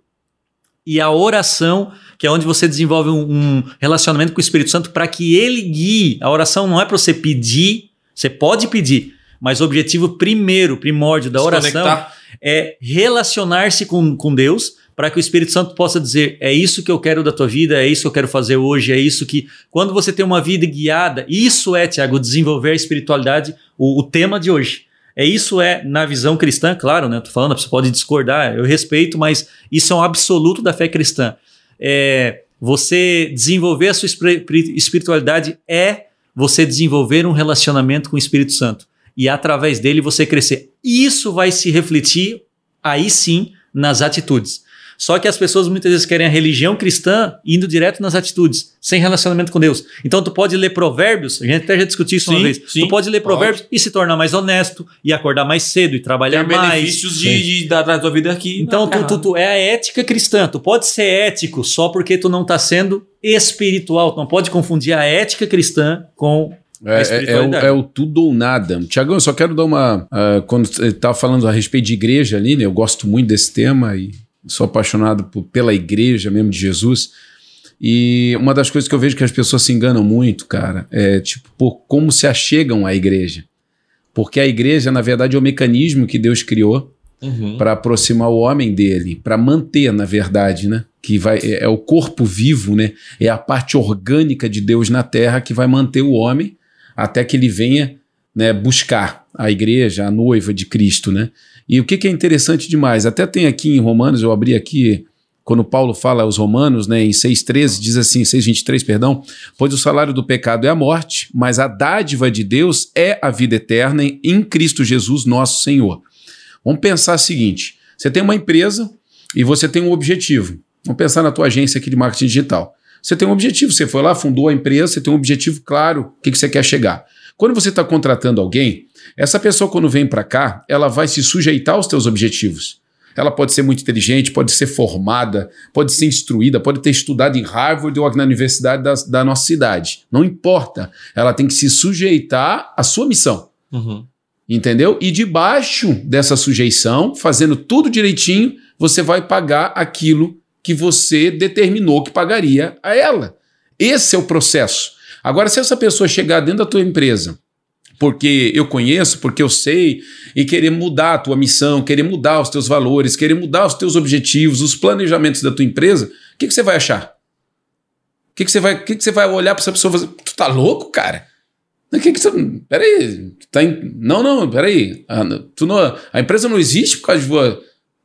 e a oração, que é onde você desenvolve um, um relacionamento com o Espírito Santo para que ele guie. A oração não é para você pedir, você pode pedir, mas o objetivo primeiro, primórdio da oração é relacionar-se com, com Deus para que o Espírito Santo possa dizer: é isso que eu quero da tua vida, é isso que eu quero fazer hoje, é isso que. Quando você tem uma vida guiada, isso é, Tiago, desenvolver a espiritualidade, o, o, tema de hoje. É isso é na visão cristã, claro, né? Tô falando, você pode discordar, eu respeito, mas isso é um absoluto da fé cristã. É, você desenvolver a sua espiritualidade é você desenvolver um relacionamento com o Espírito Santo e através dele você crescer. Isso vai se refletir aí sim nas atitudes. Só que as pessoas muitas vezes querem a religião cristã indo direto nas atitudes, sem relacionamento com Deus. Então tu pode ler provérbios, a gente até já discutiu isso sim, uma vez. Sim, tu pode ler provérbios pode. e se tornar mais honesto, e acordar mais cedo e trabalhar Tem mais. benefícios de, de, da, da tua vida aqui. Então tu, tu, tu, é a ética cristã. Tu pode ser ético só porque tu não está sendo espiritual. Tu não pode confundir a ética cristã com é, é, é, o, é, o, tudo ou nada. Tiagão, eu só quero dar uma. Uh, quando você estava falando a respeito de igreja ali, né? Eu gosto muito desse tema e sou apaixonado por, pela igreja mesmo de Jesus. E uma das coisas que eu vejo que as pessoas se enganam muito, cara, é tipo, por como se achegam à igreja. Porque a igreja, na verdade, é o mecanismo que Deus criou uhum. para aproximar o homem dele, para manter, na verdade, né? Que vai, é, é, o corpo vivo, né? É a parte orgânica de Deus na terra que vai manter o homem até que ele venha né, buscar a igreja, a noiva de Cristo, né? E o que, que é interessante demais, até tem aqui em Romanos, eu abri aqui, quando Paulo fala aos Romanos, né, em 6,13, diz assim, 6,23, perdão, pois o salário do pecado é a morte, mas a dádiva de Deus é a vida eterna em Cristo Jesus, nosso Senhor. Vamos pensar o seguinte: você tem uma empresa e você tem um objetivo. Vamos pensar na tua agência aqui de marketing digital. Você tem um objetivo, você foi lá, fundou a empresa, você tem um objetivo claro, o que, que você quer chegar. Quando você está contratando alguém, essa pessoa, quando vem para cá, ela vai se sujeitar aos teus objetivos. Ela pode ser muito inteligente, pode ser formada, pode ser instruída, pode ter estudado em Harvard ou na universidade da, da nossa cidade. Não importa. Ela tem que se sujeitar à sua missão. Uhum. Entendeu? E debaixo dessa sujeição, fazendo tudo direitinho, você vai pagar aquilo que você determinou que pagaria a ela. Esse é o processo. Agora, se essa pessoa chegar dentro da tua empresa porque eu conheço, porque eu sei, e querer mudar a tua missão, querer mudar os teus valores, querer mudar os teus objetivos, os planejamentos da tua empresa, o que, que você vai achar? O que, que, você, vai, que, que você vai olhar para essa pessoa e fazer? Tu tá louco, cara? O que, que você. Peraí. Tá em, não, não, peraí. A, tu não, a empresa não existe por causa de.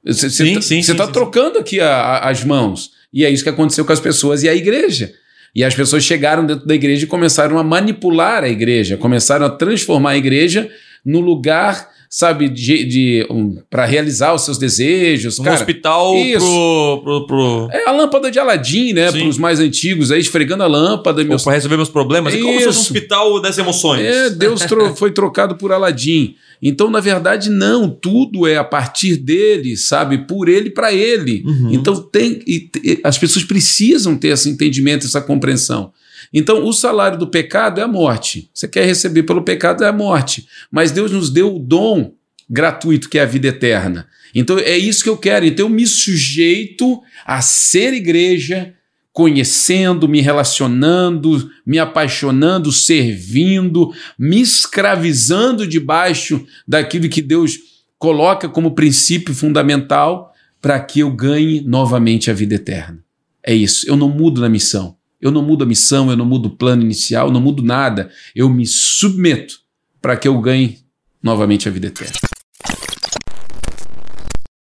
Você, sim, tá, está trocando aqui a, a, as mãos. E é isso que aconteceu com as pessoas e a igreja. E as pessoas chegaram dentro da igreja e começaram a manipular a igreja, começaram a transformar a igreja no lugar sabe, de, de um, para realizar os seus desejos. Um cara, hospital pro, pro, pro, É a lâmpada de Aladim, né? Para os mais antigos aí, esfregando a lâmpada. Meus... Para resolver meus problemas. Isso. É como se fosse um hospital das emoções. É, Deus tro foi trocado por Aladim. Então, na verdade, não, tudo é a partir dele, sabe? Por ele para ele. Uhum. Então, tem, e, e, as pessoas precisam ter esse entendimento, essa compreensão. Então, o salário do pecado é a morte. Você quer receber pelo pecado é a morte. Mas Deus nos deu o dom gratuito, que é a vida eterna. Então, é isso que eu quero. Então, eu me sujeito a ser igreja, conhecendo, me relacionando, me apaixonando, servindo, me escravizando debaixo daquilo que Deus coloca como princípio fundamental para que eu ganhe novamente a vida eterna. É isso. Eu não mudo na missão. Eu não mudo a missão, eu não mudo o plano inicial, eu não mudo nada. Eu me submeto para que eu ganhe novamente a vida eterna.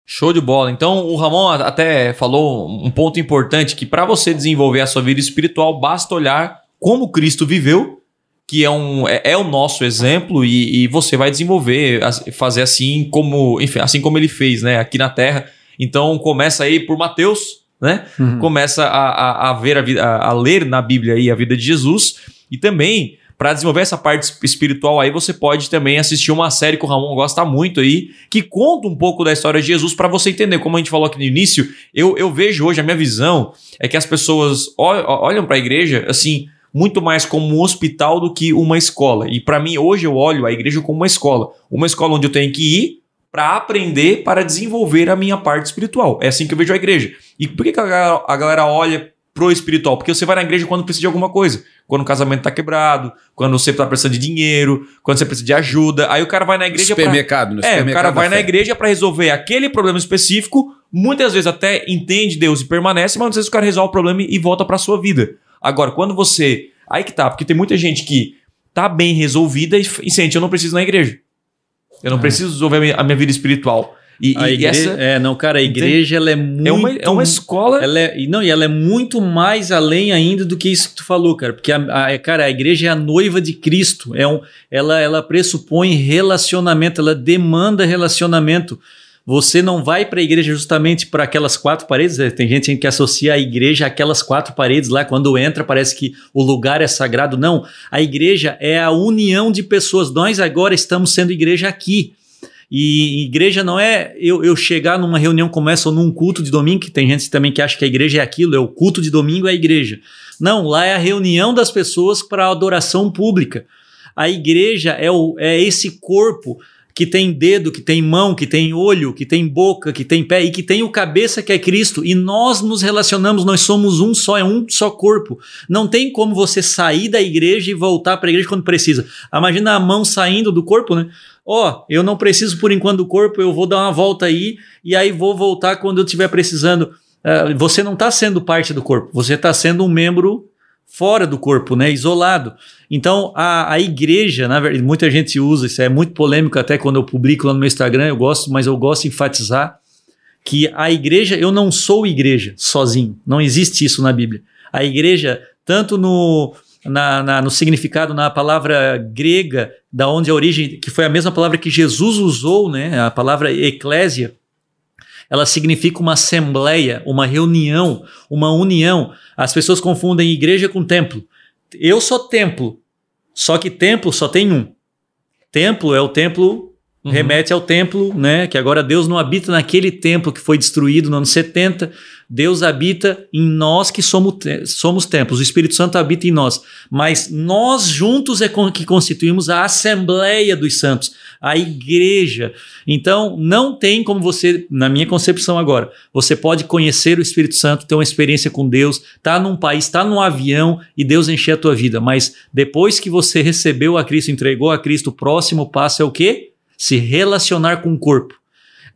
Show de bola. Então, o Ramon até falou um ponto importante que para você desenvolver a sua vida espiritual basta olhar como Cristo viveu, que é, um, é, é o nosso exemplo e, e, você vai desenvolver, fazer assim como, enfim, assim como ele fez, né, aqui na Terra. Então, começa aí por Mateus, né? Uhum. Começa a, a, a ver a, vida, a, a, ler na Bíblia aí a vida de Jesus e também para desenvolver essa parte espiritual aí você pode também assistir uma série que o Ramon gosta muito aí que conta um pouco da história de Jesus para você entender como a gente falou aqui no início eu, eu vejo hoje a minha visão é que as pessoas olham para a igreja assim muito mais como um hospital do que uma escola e para mim hoje eu olho a igreja como uma escola uma escola onde eu tenho que ir para aprender, para desenvolver a minha parte espiritual. É assim que eu vejo a igreja. E por que, que a, galera, a galera olha pro espiritual? Porque você vai na igreja quando precisa de alguma coisa. Quando o casamento tá quebrado, quando você tá precisando de dinheiro, quando você precisa de ajuda. Aí o cara vai na igreja supermercado, pra... supermercado. É, o cara vai na igreja para resolver aquele problema específico, muitas vezes até entende Deus e permanece, mas às vezes o cara resolve o problema e volta para sua vida. Agora, quando você, aí que tá, porque tem muita gente que tá bem resolvida e sente, eu não preciso ir na igreja. Eu não ah. preciso desenvolver a minha vida espiritual. E, a e igreja, essa, é, não, cara, a igreja ela é muito. É uma, é uma escola. Ela é, não, e ela é muito mais além ainda do que isso que tu falou, cara. Porque, a, a, cara, a igreja é a noiva de Cristo. É um, ela, ela pressupõe relacionamento, ela demanda relacionamento. Você não vai para a igreja justamente para aquelas quatro paredes. Né? Tem gente que associa a igreja àquelas quatro paredes lá. Quando entra, parece que o lugar é sagrado. Não. A igreja é a união de pessoas. Nós agora estamos sendo igreja aqui. E igreja não é eu, eu chegar numa reunião como essa ou num culto de domingo, que tem gente também que acha que a igreja é aquilo, é o culto de domingo é a igreja. Não, lá é a reunião das pessoas para adoração pública. A igreja é, o, é esse corpo que tem dedo, que tem mão, que tem olho, que tem boca, que tem pé e que tem o cabeça que é Cristo. E nós nos relacionamos, nós somos um só, é um só corpo. Não tem como você sair da igreja e voltar para a igreja quando precisa. Imagina a mão saindo do corpo, né? Ó, oh, eu não preciso por enquanto do corpo, eu vou dar uma volta aí e aí vou voltar quando eu estiver precisando. Uh, você não está sendo parte do corpo, você está sendo um membro fora do corpo, né, isolado. Então, a, a igreja, na verdade, muita gente usa, isso é muito polêmico até quando eu publico lá no meu Instagram, eu gosto, mas eu gosto de enfatizar que a igreja, eu não sou igreja sozinho, não existe isso na Bíblia. A igreja, tanto no, na, na, no significado, na palavra grega, da onde a origem, que foi a mesma palavra que Jesus usou, né, a palavra eclésia, ela significa uma assembleia, uma reunião, uma união. As pessoas confundem igreja com templo. Eu sou templo, só que templo só tem um. Templo é o templo uhum. remete ao templo, né? Que agora Deus não habita naquele templo que foi destruído no ano 70, Deus habita em nós que somos, somos templos, o Espírito Santo habita em nós, mas nós juntos é que constituímos a Assembleia dos Santos, a igreja. Então, não tem como você, na minha concepção agora, você pode conhecer o Espírito Santo, ter uma experiência com Deus, tá num país, tá num avião e Deus encher a tua vida, mas depois que você recebeu a Cristo, entregou a Cristo, o próximo passo é o quê? Se relacionar com o corpo.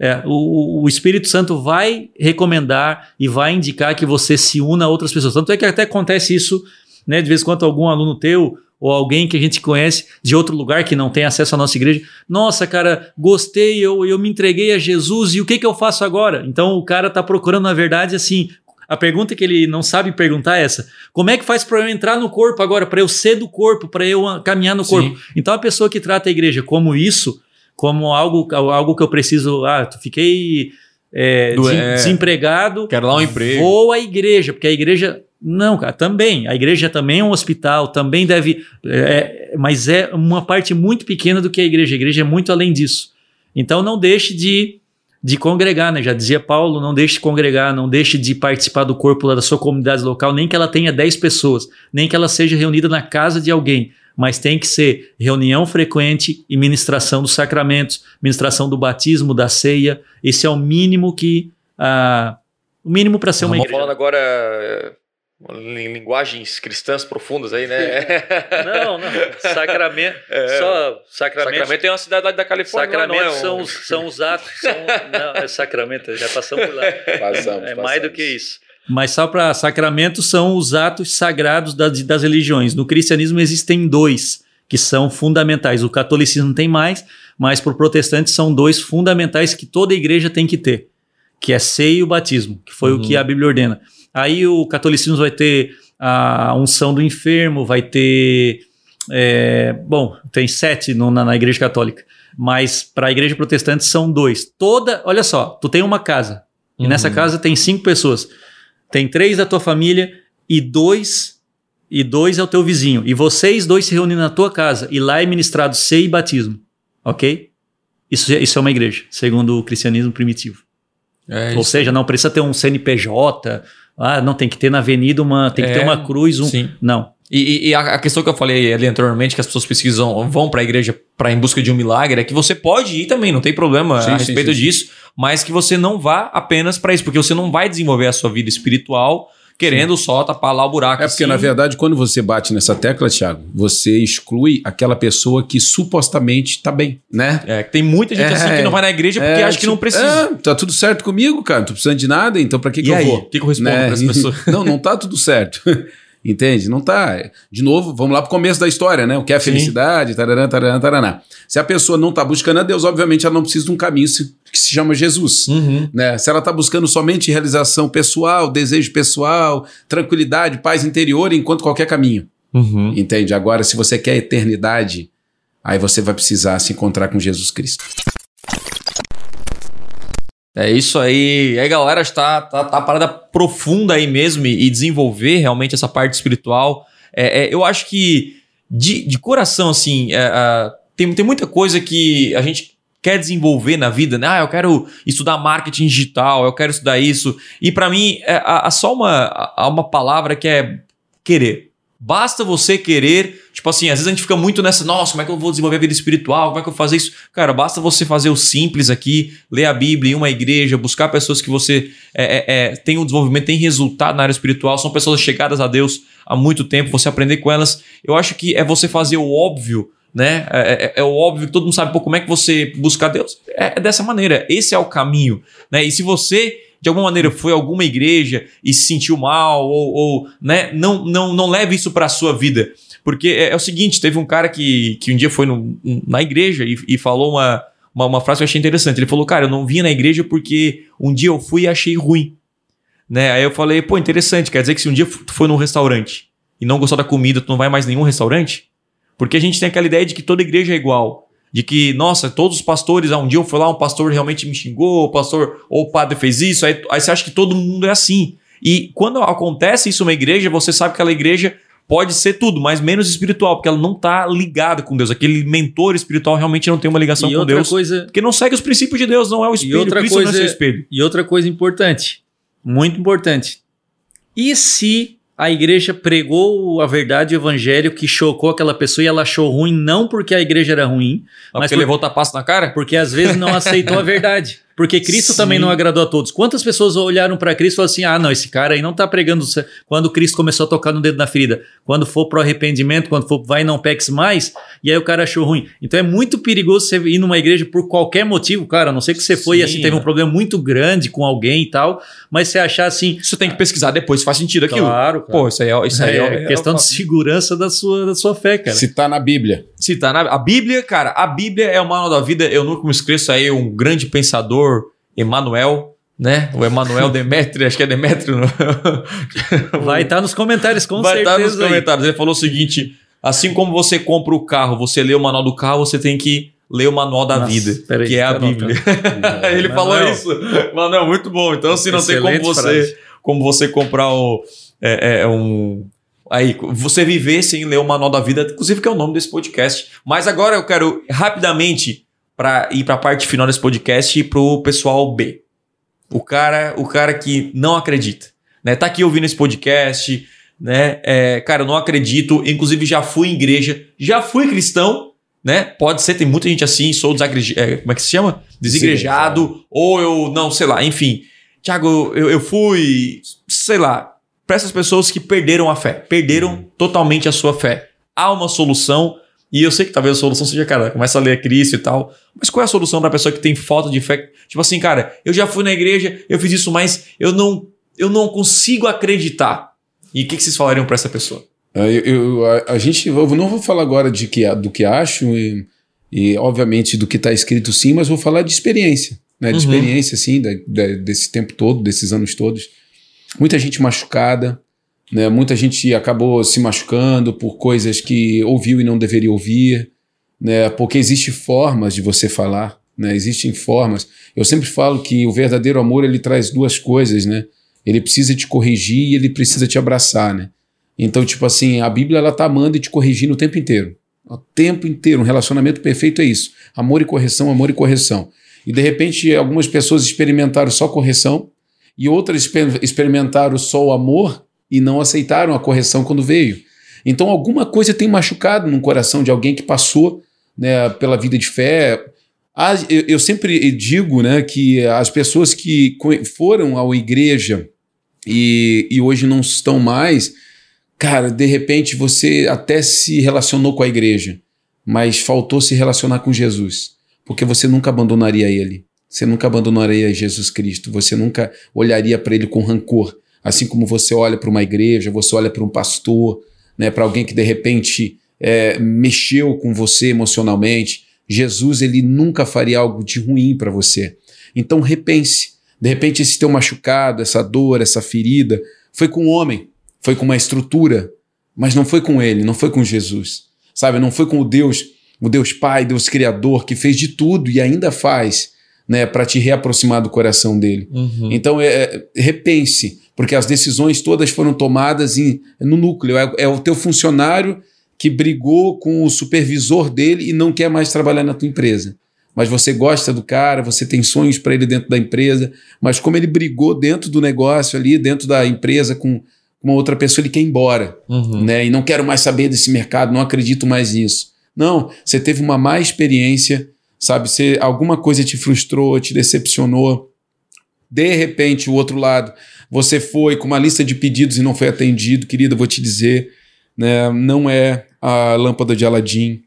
É, o, o, Espírito Santo vai recomendar e vai indicar que você se una a outras pessoas. Tanto é que até acontece isso, né, de vez em quando algum aluno teu ou alguém que a gente conhece de outro lugar que não tem acesso à nossa igreja. Nossa, cara, gostei, eu, eu me entreguei a Jesus e o que, que eu faço agora? Então o cara está procurando, na verdade, assim. A pergunta que ele não sabe perguntar é essa: como é que faz para eu entrar no corpo agora, para eu ser do corpo, para eu caminhar no corpo? Sim. Então a pessoa que trata a igreja como isso, como algo, algo que eu preciso. Ah, fiquei é, Do, é, desempregado. Quero lá um emprego. Vou à igreja, porque a igreja. Não, cara, também. A igreja também é um hospital, também deve. É, mas é uma parte muito pequena do que a igreja. A igreja é muito além disso. Então não deixe de, de congregar, né? Já dizia Paulo: não deixe de congregar, não deixe de participar do corpo da sua comunidade local, nem que ela tenha 10 pessoas, nem que ela seja reunida na casa de alguém mas tem que ser reunião frequente e ministração dos sacramentos, ministração do batismo, da ceia. Esse é o mínimo que. Uh, o mínimo para ser uma igreja. falando agora eh, em linguagens cristãs profundas aí, né? não, não. Sacramento. É, só sacramento. Sacramento é uma cidade da Califórnia. Sacramento não, não é um... são, são os atos. São, não, é sacramento, já passamos por lá. Passamos, é mais do que isso. Mas só para sacramentos são os atos sagrados das, das religiões. No cristianismo existem dois que são fundamentais. O catolicismo tem mais, mas para o protestante são dois fundamentais que toda igreja tem que ter, que é ceia e o batismo, que foi uhum. o que a Bíblia ordena. Aí o catolicismo vai ter a unção do enfermo, vai ter. É, bom, tem sete no, na, na igreja católica, mas para a igreja protestante são dois. Toda, olha só, tu tem uma casa, uhum. e nessa uhum. casa tem cinco pessoas. Tem três da tua família e dois e dois é o teu vizinho. E vocês dois se reúnem na tua casa e lá é ministrado ceia e batismo. Ok? Isso, isso é uma igreja, segundo o cristianismo primitivo. É Ou seja, não precisa ter um CNPJ, ah, não tem que ter na avenida uma, tem que é, ter uma cruz, um, sim. não. E, e, a questão que eu falei ali anteriormente, que as pessoas pesquisam, vão para a igreja para em busca de um milagre, é que você pode ir também, não tem problema sim, a respeito sim, disso, mas que você não vá apenas para isso, porque você não vai desenvolver a sua vida espiritual querendo Sim. só tapar lá o buraco. É porque, na verdade, quando você bate nessa tecla, Thiago, você exclui aquela pessoa que supostamente está bem, né? É, tem muita gente é, assim que não vai na igreja porque é, acha que não tipo, precisa. É, tá tudo certo comigo, cara, não tô precisando de nada, então para que, que eu vou? O que, que eu respondo né? para essa pessoa? não, não tá tudo certo. Entende? Não tá. De novo, vamos lá para o começo da história, né? O que é felicidade, tarará, tarará, tarará. Se a pessoa não está buscando a Deus, obviamente ela não precisa de um caminho que se chama Jesus. Uhum. Né? Se ela está buscando somente realização pessoal, desejo pessoal, tranquilidade, paz interior, enquanto qualquer caminho. Uhum. Entende? Agora, se você quer eternidade, aí você vai precisar se encontrar com Jesus Cristo. É isso aí. Aí, galera, está tá, tá a parada profunda aí mesmo e, e desenvolver realmente essa parte espiritual. É, é, eu acho que, de, de coração, assim, é, tem, tem muita coisa que a gente quer desenvolver na vida, né? Ah, eu quero estudar marketing digital, eu quero estudar isso. E para mim, é, há, só uma, uma palavra que é querer. Basta você querer, tipo assim, às vezes a gente fica muito nessa, nossa, como é que eu vou desenvolver a vida espiritual? Como é que eu vou fazer isso? Cara, basta você fazer o simples aqui, ler a Bíblia em uma igreja, buscar pessoas que você é, é, é, tem um desenvolvimento, tem resultado na área espiritual, são pessoas chegadas a Deus há muito tempo, você aprender com elas. Eu acho que é você fazer o óbvio, né? É, é, é o óbvio que todo mundo sabe, pô, como é que você buscar Deus? É, é dessa maneira, esse é o caminho, né? E se você de alguma maneira foi a alguma igreja e se sentiu mal, ou, ou né, não, não, não leve isso para a sua vida. Porque é, é, o seguinte: teve um cara que, que um dia foi no, na igreja e, e falou uma, uma, uma, frase que eu achei interessante. Ele falou, cara, eu não vinha na igreja porque um dia eu fui e achei ruim. Né? Aí eu falei, pô, interessante, quer dizer que se um dia tu foi num restaurante e não gostou da comida, tu não vai mais nenhum restaurante? Porque a gente tem aquela ideia de que toda igreja é igual de que, nossa, todos os pastores, ah, um dia eu fui lá, um pastor realmente me xingou, o pastor ou o padre fez isso, aí, aí você acha que todo mundo é assim. E quando acontece isso numa igreja, você sabe que aquela igreja pode ser tudo, mas menos espiritual, porque ela não tá ligada com Deus. Aquele mentor espiritual realmente não tem uma ligação e com outra Deus. coisa Porque não segue os princípios de Deus, não é o espelho. outra Cristo não é coisa- seu espelho. E outra coisa importante, muito importante. E se a igreja pregou a verdade, o evangelho que chocou aquela pessoa e ela achou ruim, não porque a igreja era ruim, Mas Mas porque por- levou tapaço na cara? porque às vezes não aceitou a verdade. Porque Cristo Sim. também não agradou a todos. Quantas pessoas olharam para Cristo e falaram assim: ah, não, esse cara aí não tá pregando. Quando Cristo começou a tocar no dedo na ferida, quando for pro arrependimento, quando for vai e não peques mais, e aí o cara achou ruim. Então é muito perigoso você ir numa igreja por qualquer motivo, cara. A não sei que você foi e assim Sim, teve um problema muito grande com alguém e tal, mas você achar assim. Você tem que pesquisar depois se faz sentido aquilo. Claro, cara. Pô, isso aí é, isso aí é, questão de segurança da sua, da sua fé, cara. Se tá na Bíblia. Se tá na a Bíblia, cara, a Bíblia é o manual da vida. Eu nunca me esqueço aí um grande pensador, Emanuel, né? O Emanuel Demetrio, acho que é Demetrio. não? Vai estar nos comentários, com Vai estar certeza. nos aí. comentários. Ele falou o seguinte: assim como você compra o carro, você lê o manual do carro, você tem que ler o manual da Nossa, vida, peraí, que é a tá Bíblia. Ele Manuel. falou isso. Manuel, muito bom. Então, assim, não tem como você, frase. como você comprar o, é, é, um. Aí, você viver sem ler o manual da vida, inclusive que é o nome desse podcast. Mas agora eu quero rapidamente para ir para a parte final desse podcast e pro pessoal B. O cara, o cara que não acredita, né? Tá aqui ouvindo esse podcast, né? É, cara, eu não acredito. Inclusive já fui em igreja, já fui cristão, né? Pode ser, tem muita gente assim, sou desagrejado, como é que se chama? Desigrejado, ou eu não, sei lá, enfim. Tiago, eu, eu fui, sei lá, para essas pessoas que perderam a fé, perderam totalmente a sua fé. Há uma solução, e eu sei que talvez a solução seja, cara, começa a ler Cristo e tal, mas qual é a solução para pessoa que tem falta de fé? Tipo assim, cara, eu já fui na igreja, eu fiz isso, mas eu não, eu não consigo acreditar. E o que, que vocês falariam para essa pessoa? É, Eu, eu- a, a gente, eu não vou falar agora de que, do que acho e, e, obviamente do que está escrito sim, mas vou falar de experiência, né? De Uhum. experiência assim, da- da- desse tempo todo, desses anos todos. Muita gente machucada, né? Muita gente acabou se machucando por coisas que ouviu e não deveria ouvir, né? Porque existem formas de você falar, né? Existem formas. Eu sempre falo que o verdadeiro amor ele traz duas coisas, né? Ele precisa te corrigir e ele precisa te abraçar, né? Então, tipo assim, a Bíblia ela tá amando e te corrigindo o tempo inteiro. O tempo inteiro. Um relacionamento perfeito é isso. Amor e correção, amor e correção. E de repente, algumas pessoas experimentaram só correção e outras exper- experimentaram só o amor e não aceitaram a correção quando veio. Então, alguma coisa tem machucado no coração de alguém que passou né, pela vida de fé. Ah, eu, sempre digo né, que as pessoas que foram à igreja e, e hoje não estão mais, cara, de repente você até se relacionou com a igreja, mas faltou se relacionar com Jesus, porque você nunca abandonaria ele. Você nunca abandonaria Jesus Cristo, você nunca olharia para ele com rancor, assim como você olha para uma igreja, você olha para um pastor, né, para alguém que de repente é, mexeu com você emocionalmente. Jesus ele nunca faria algo de ruim para você. Então repense. De repente esse teu machucado, essa dor, essa ferida, foi com um homem, foi com uma estrutura, mas não foi com ele, não foi com Jesus. Sabe, não foi com o Deus, o Deus Pai, Deus Criador que fez de tudo e ainda faz, né, para te reaproximar do coração dele. Então, é, é, repense, porque as decisões todas foram tomadas em, no núcleo. É, é o teu funcionário que brigou com o supervisor dele e não quer mais trabalhar na tua empresa. Mas você gosta do cara, você tem sonhos para ele dentro da empresa, mas como ele brigou dentro do negócio ali, dentro da empresa com uma outra pessoa, ele quer ir embora, Uhum. né? E não quero mais saber desse mercado, não acredito mais nisso. Não, você teve uma má experiência, sabe? Você, alguma coisa te frustrou, te decepcionou. De repente, o outro lado, você foi com uma lista de pedidos e não foi atendido, querida, vou te dizer, né? Não é a lâmpada de Aladim.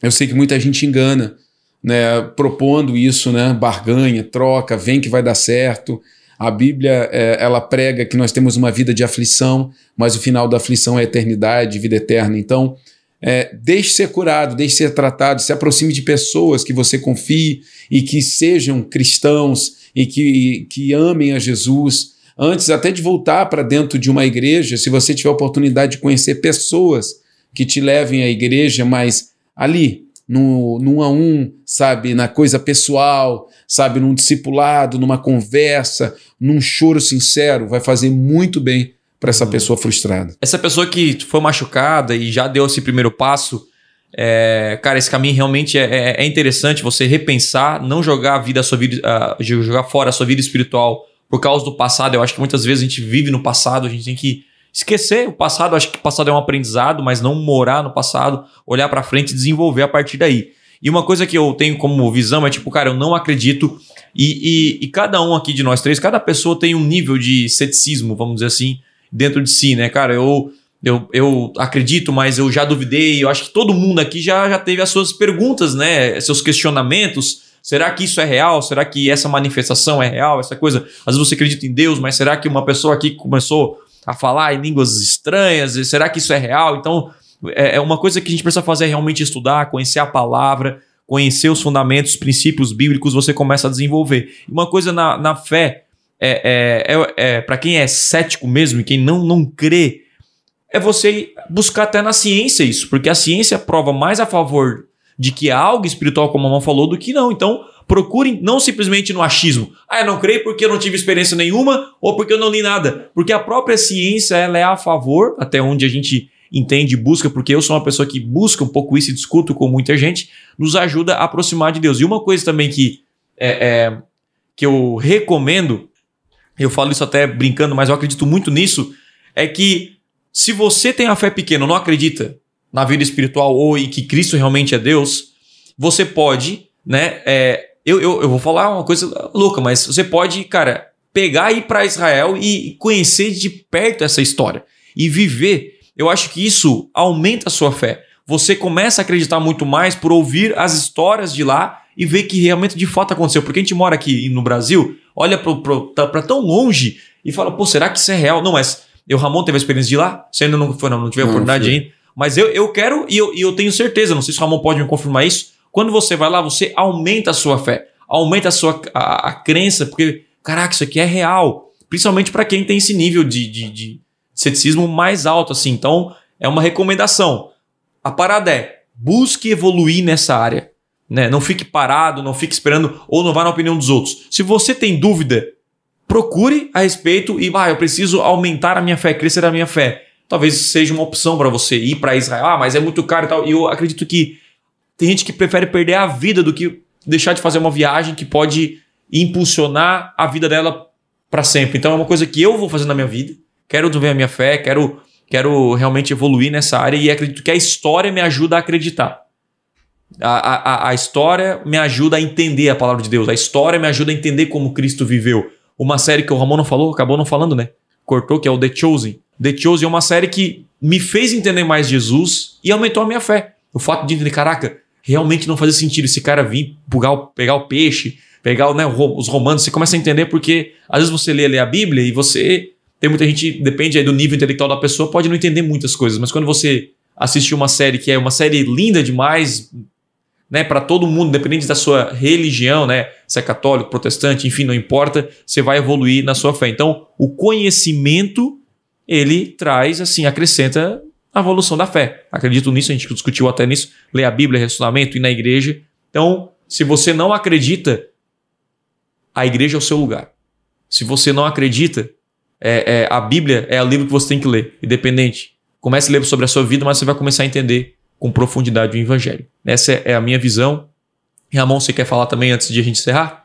Eu sei que muita gente engana, né? Propondo isso, né? Barganha, troca, vem que vai dar certo. A Bíblia, é, ela prega que nós temos uma vida de aflição, mas o final da aflição é eternidade, vida eterna. Então, é, deixe ser curado, deixe ser tratado, se aproxime de pessoas que você confie e que sejam cristãos e que, que amem a Jesus. Antes até de voltar para dentro de uma igreja, se você tiver a oportunidade de conhecer pessoas que te levem à igreja, mas ali, no, num a um, sabe, na coisa pessoal, sabe, num discipulado, numa conversa, num choro sincero, vai fazer muito bem para essa pessoa frustrada. Essa pessoa que foi machucada e já deu esse primeiro passo, é, cara, esse caminho realmente é, é, é interessante você repensar, não jogar a vida, a sua vida, uh, jogar fora a sua vida espiritual por causa do passado. Eu acho que muitas vezes a gente vive no passado, a gente tem que esquecer o passado. Eu acho que o passado é um aprendizado, mas não morar no passado, olhar para frente e desenvolver a partir daí. E uma coisa que eu tenho como visão é tipo, cara, eu não acredito. E, e, e cada um aqui de nós três, cada pessoa tem um nível de ceticismo, vamos dizer assim, dentro de si, né, cara? Eu eu, eu acredito, mas eu já duvidei. Eu acho que todo mundo aqui já, já teve as suas perguntas, né? Seus questionamentos. Será que isso é real? Será que essa manifestação é real? Essa coisa. Às vezes você acredita em Deus, mas será que uma pessoa aqui começou a falar em línguas estranhas? Será que isso é real? Então, é, é uma coisa que a gente precisa fazer é realmente estudar, conhecer a palavra, conhecer os fundamentos, os princípios bíblicos, você começa a desenvolver. Uma coisa na, na fé, é, é, é, é para quem é cético mesmo e quem não, não crê é você buscar até na ciência isso, porque a ciência prova mais a favor de que há algo espiritual, como a mamãe falou, do que não. Então, procurem não simplesmente no achismo. Ah, eu não creio porque eu não tive experiência nenhuma ou porque eu não li nada. Porque a própria ciência ela é a favor, até onde a gente entende e busca, porque eu sou uma pessoa que busca um pouco isso e discuto com muita gente, nos ajuda a aproximar de Deus. E uma coisa também que, é, é, que eu recomendo, eu falo isso até brincando, mas eu acredito muito nisso, é que se você tem a fé pequena, não acredita na vida espiritual ou em que Cristo realmente é Deus, você pode, né? É, eu, eu, eu vou falar uma coisa louca, mas você pode, cara, pegar e ir para Israel e conhecer de perto essa história e viver. Eu acho que isso aumenta a sua fé. Você começa a acreditar muito mais por ouvir as histórias de lá e ver que realmente de fato aconteceu. Porque a gente mora aqui no Brasil, olha para tão longe e fala, pô, será que isso é real? Não, mas eu, Ramon, teve a experiência de ir lá? Você ainda não foi, não, não tive a oportunidade ainda. Mas eu, eu quero e eu, e eu tenho certeza, não sei se o Ramon pode me confirmar isso. Quando você vai lá, você aumenta a sua fé, aumenta a sua a, a crença, porque, caraca, isso aqui é real. Principalmente para quem tem esse nível de, de, de ceticismo mais alto, assim. Então, é uma recomendação. A parada é, busque evoluir nessa área. Né? Não fique parado, não fique esperando ou não vá na opinião dos outros. Se você tem dúvida, procure a respeito e, ah, eu preciso aumentar a minha fé, crescer a minha fé. Talvez seja uma opção para você ir para Israel, ah, mas é muito caro e tal. E eu acredito que tem gente que prefere perder a vida do que deixar de fazer uma viagem que pode impulsionar a vida dela para sempre. Então é uma coisa que eu vou fazer na minha vida. Quero desenvolver a minha fé, quero, quero realmente evoluir nessa área e acredito que a história me ajuda a acreditar. A, a, a história me ajuda a entender a palavra de Deus. A história me ajuda a entender como Cristo viveu uma série que o Ramon não falou, acabou não falando, né? Cortou, que é o The Chosen. The Chosen é uma série que me fez entender mais Jesus e aumentou a minha fé. O fato de entender, caraca, realmente não fazia sentido esse cara vir pegar o, pegar o peixe, pegar né, os romanos, você começa a entender porque às vezes você lê, lê a Bíblia e você. Tem muita gente, depende aí do nível intelectual da pessoa, pode não entender muitas coisas, mas quando você assiste uma série que é uma série linda demais, né, para todo mundo, independente da sua religião, né, se é católico, protestante, enfim, não importa, você vai evoluir na sua fé. Então, o conhecimento ele traz assim, acrescenta a evolução da fé. Acredito nisso, a gente discutiu até nisso, ler a Bíblia, relacionamento, ir na igreja. Então, se você não acredita, a igreja é o seu lugar. Se você não acredita, é, é, a Bíblia é o livro que você tem que ler, independente. Comece a ler sobre a sua vida, mas você vai começar a entender com profundidade o Evangelho. Essa é a minha visão. Ramon, você quer falar também antes de a gente encerrar?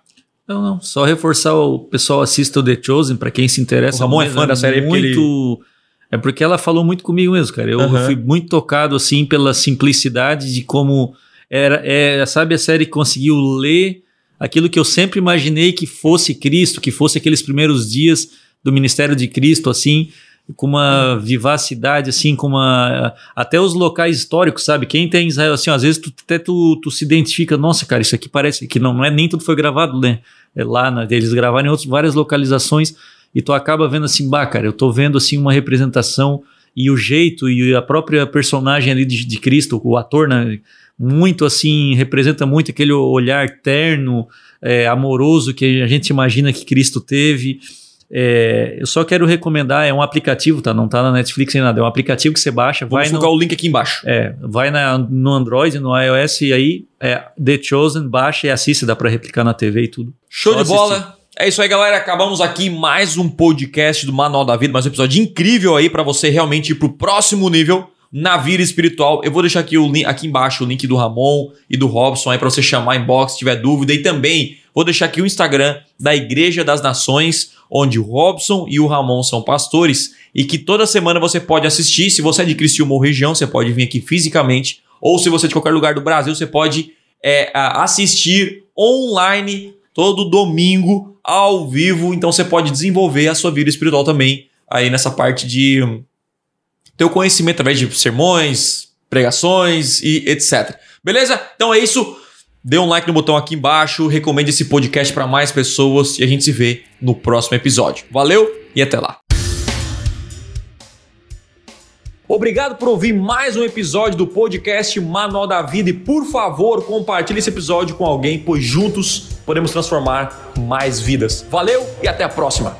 Não, não. Só reforçar o pessoal assista o The Chosen, para quem se interessa. O Ramon é fã da série muito... porque ele... É porque ela falou muito comigo mesmo, cara. Eu, uhum. fui muito tocado, assim, pela simplicidade de como era, é, sabe, a série conseguiu ler aquilo que eu sempre imaginei que fosse Cristo, que fosse aqueles primeiros dias do ministério de Cristo, assim, com uma vivacidade, assim, com uma. Até os locais históricos, sabe? Quem tem Israel, assim, às vezes tu, até tu, tu se identifica, nossa, cara, isso aqui parece. Que não, não é nem tudo foi gravado, né? É lá, né? eles gravaram em outras, várias localizações, e tu acaba vendo assim, bah, cara, eu tô vendo assim uma representação e o jeito e a própria personagem ali de, de Cristo, o ator, né? Muito assim, representa muito aquele olhar terno, é, amoroso que a gente imagina que Cristo teve. É, eu só quero recomendar, é um aplicativo, tá? Não tá na Netflix nem nada, é um aplicativo que você baixa. Vamos vai colocar o link aqui embaixo. É, vai na, no Android, no iOS e aí é The Chosen, baixa e assiste, dá para replicar na TV e tudo. Show só de assistir. bola! É isso aí, galera. Acabamos aqui mais um podcast do Manual da Vida, mais um episódio incrível aí para você realmente ir pro próximo nível na vida espiritual. Eu vou deixar aqui, o, aqui embaixo o link do Ramon e do Robson aí para você chamar inbox se tiver dúvida. E também vou deixar aqui o Instagram da Igreja das Nações, onde o Robson e o Ramon são pastores e que toda semana você pode assistir. Se você é de Criciúma ou região, você pode vir aqui fisicamente. Ou se você é de qualquer lugar do Brasil, você pode é, assistir online todo domingo ao vivo. Então você pode desenvolver a sua vida espiritual também aí nessa parte de ter o conhecimento através de sermões, pregações e etc. Beleza? Então é isso. Dê um like no botão aqui embaixo, recomende esse podcast para mais pessoas e a gente se vê no próximo episódio. Valeu e até lá. Obrigado por ouvir mais um episódio do podcast Manual da Vida e por favor compartilhe esse episódio com alguém, pois juntos podemos transformar mais vidas. Valeu e até a próxima!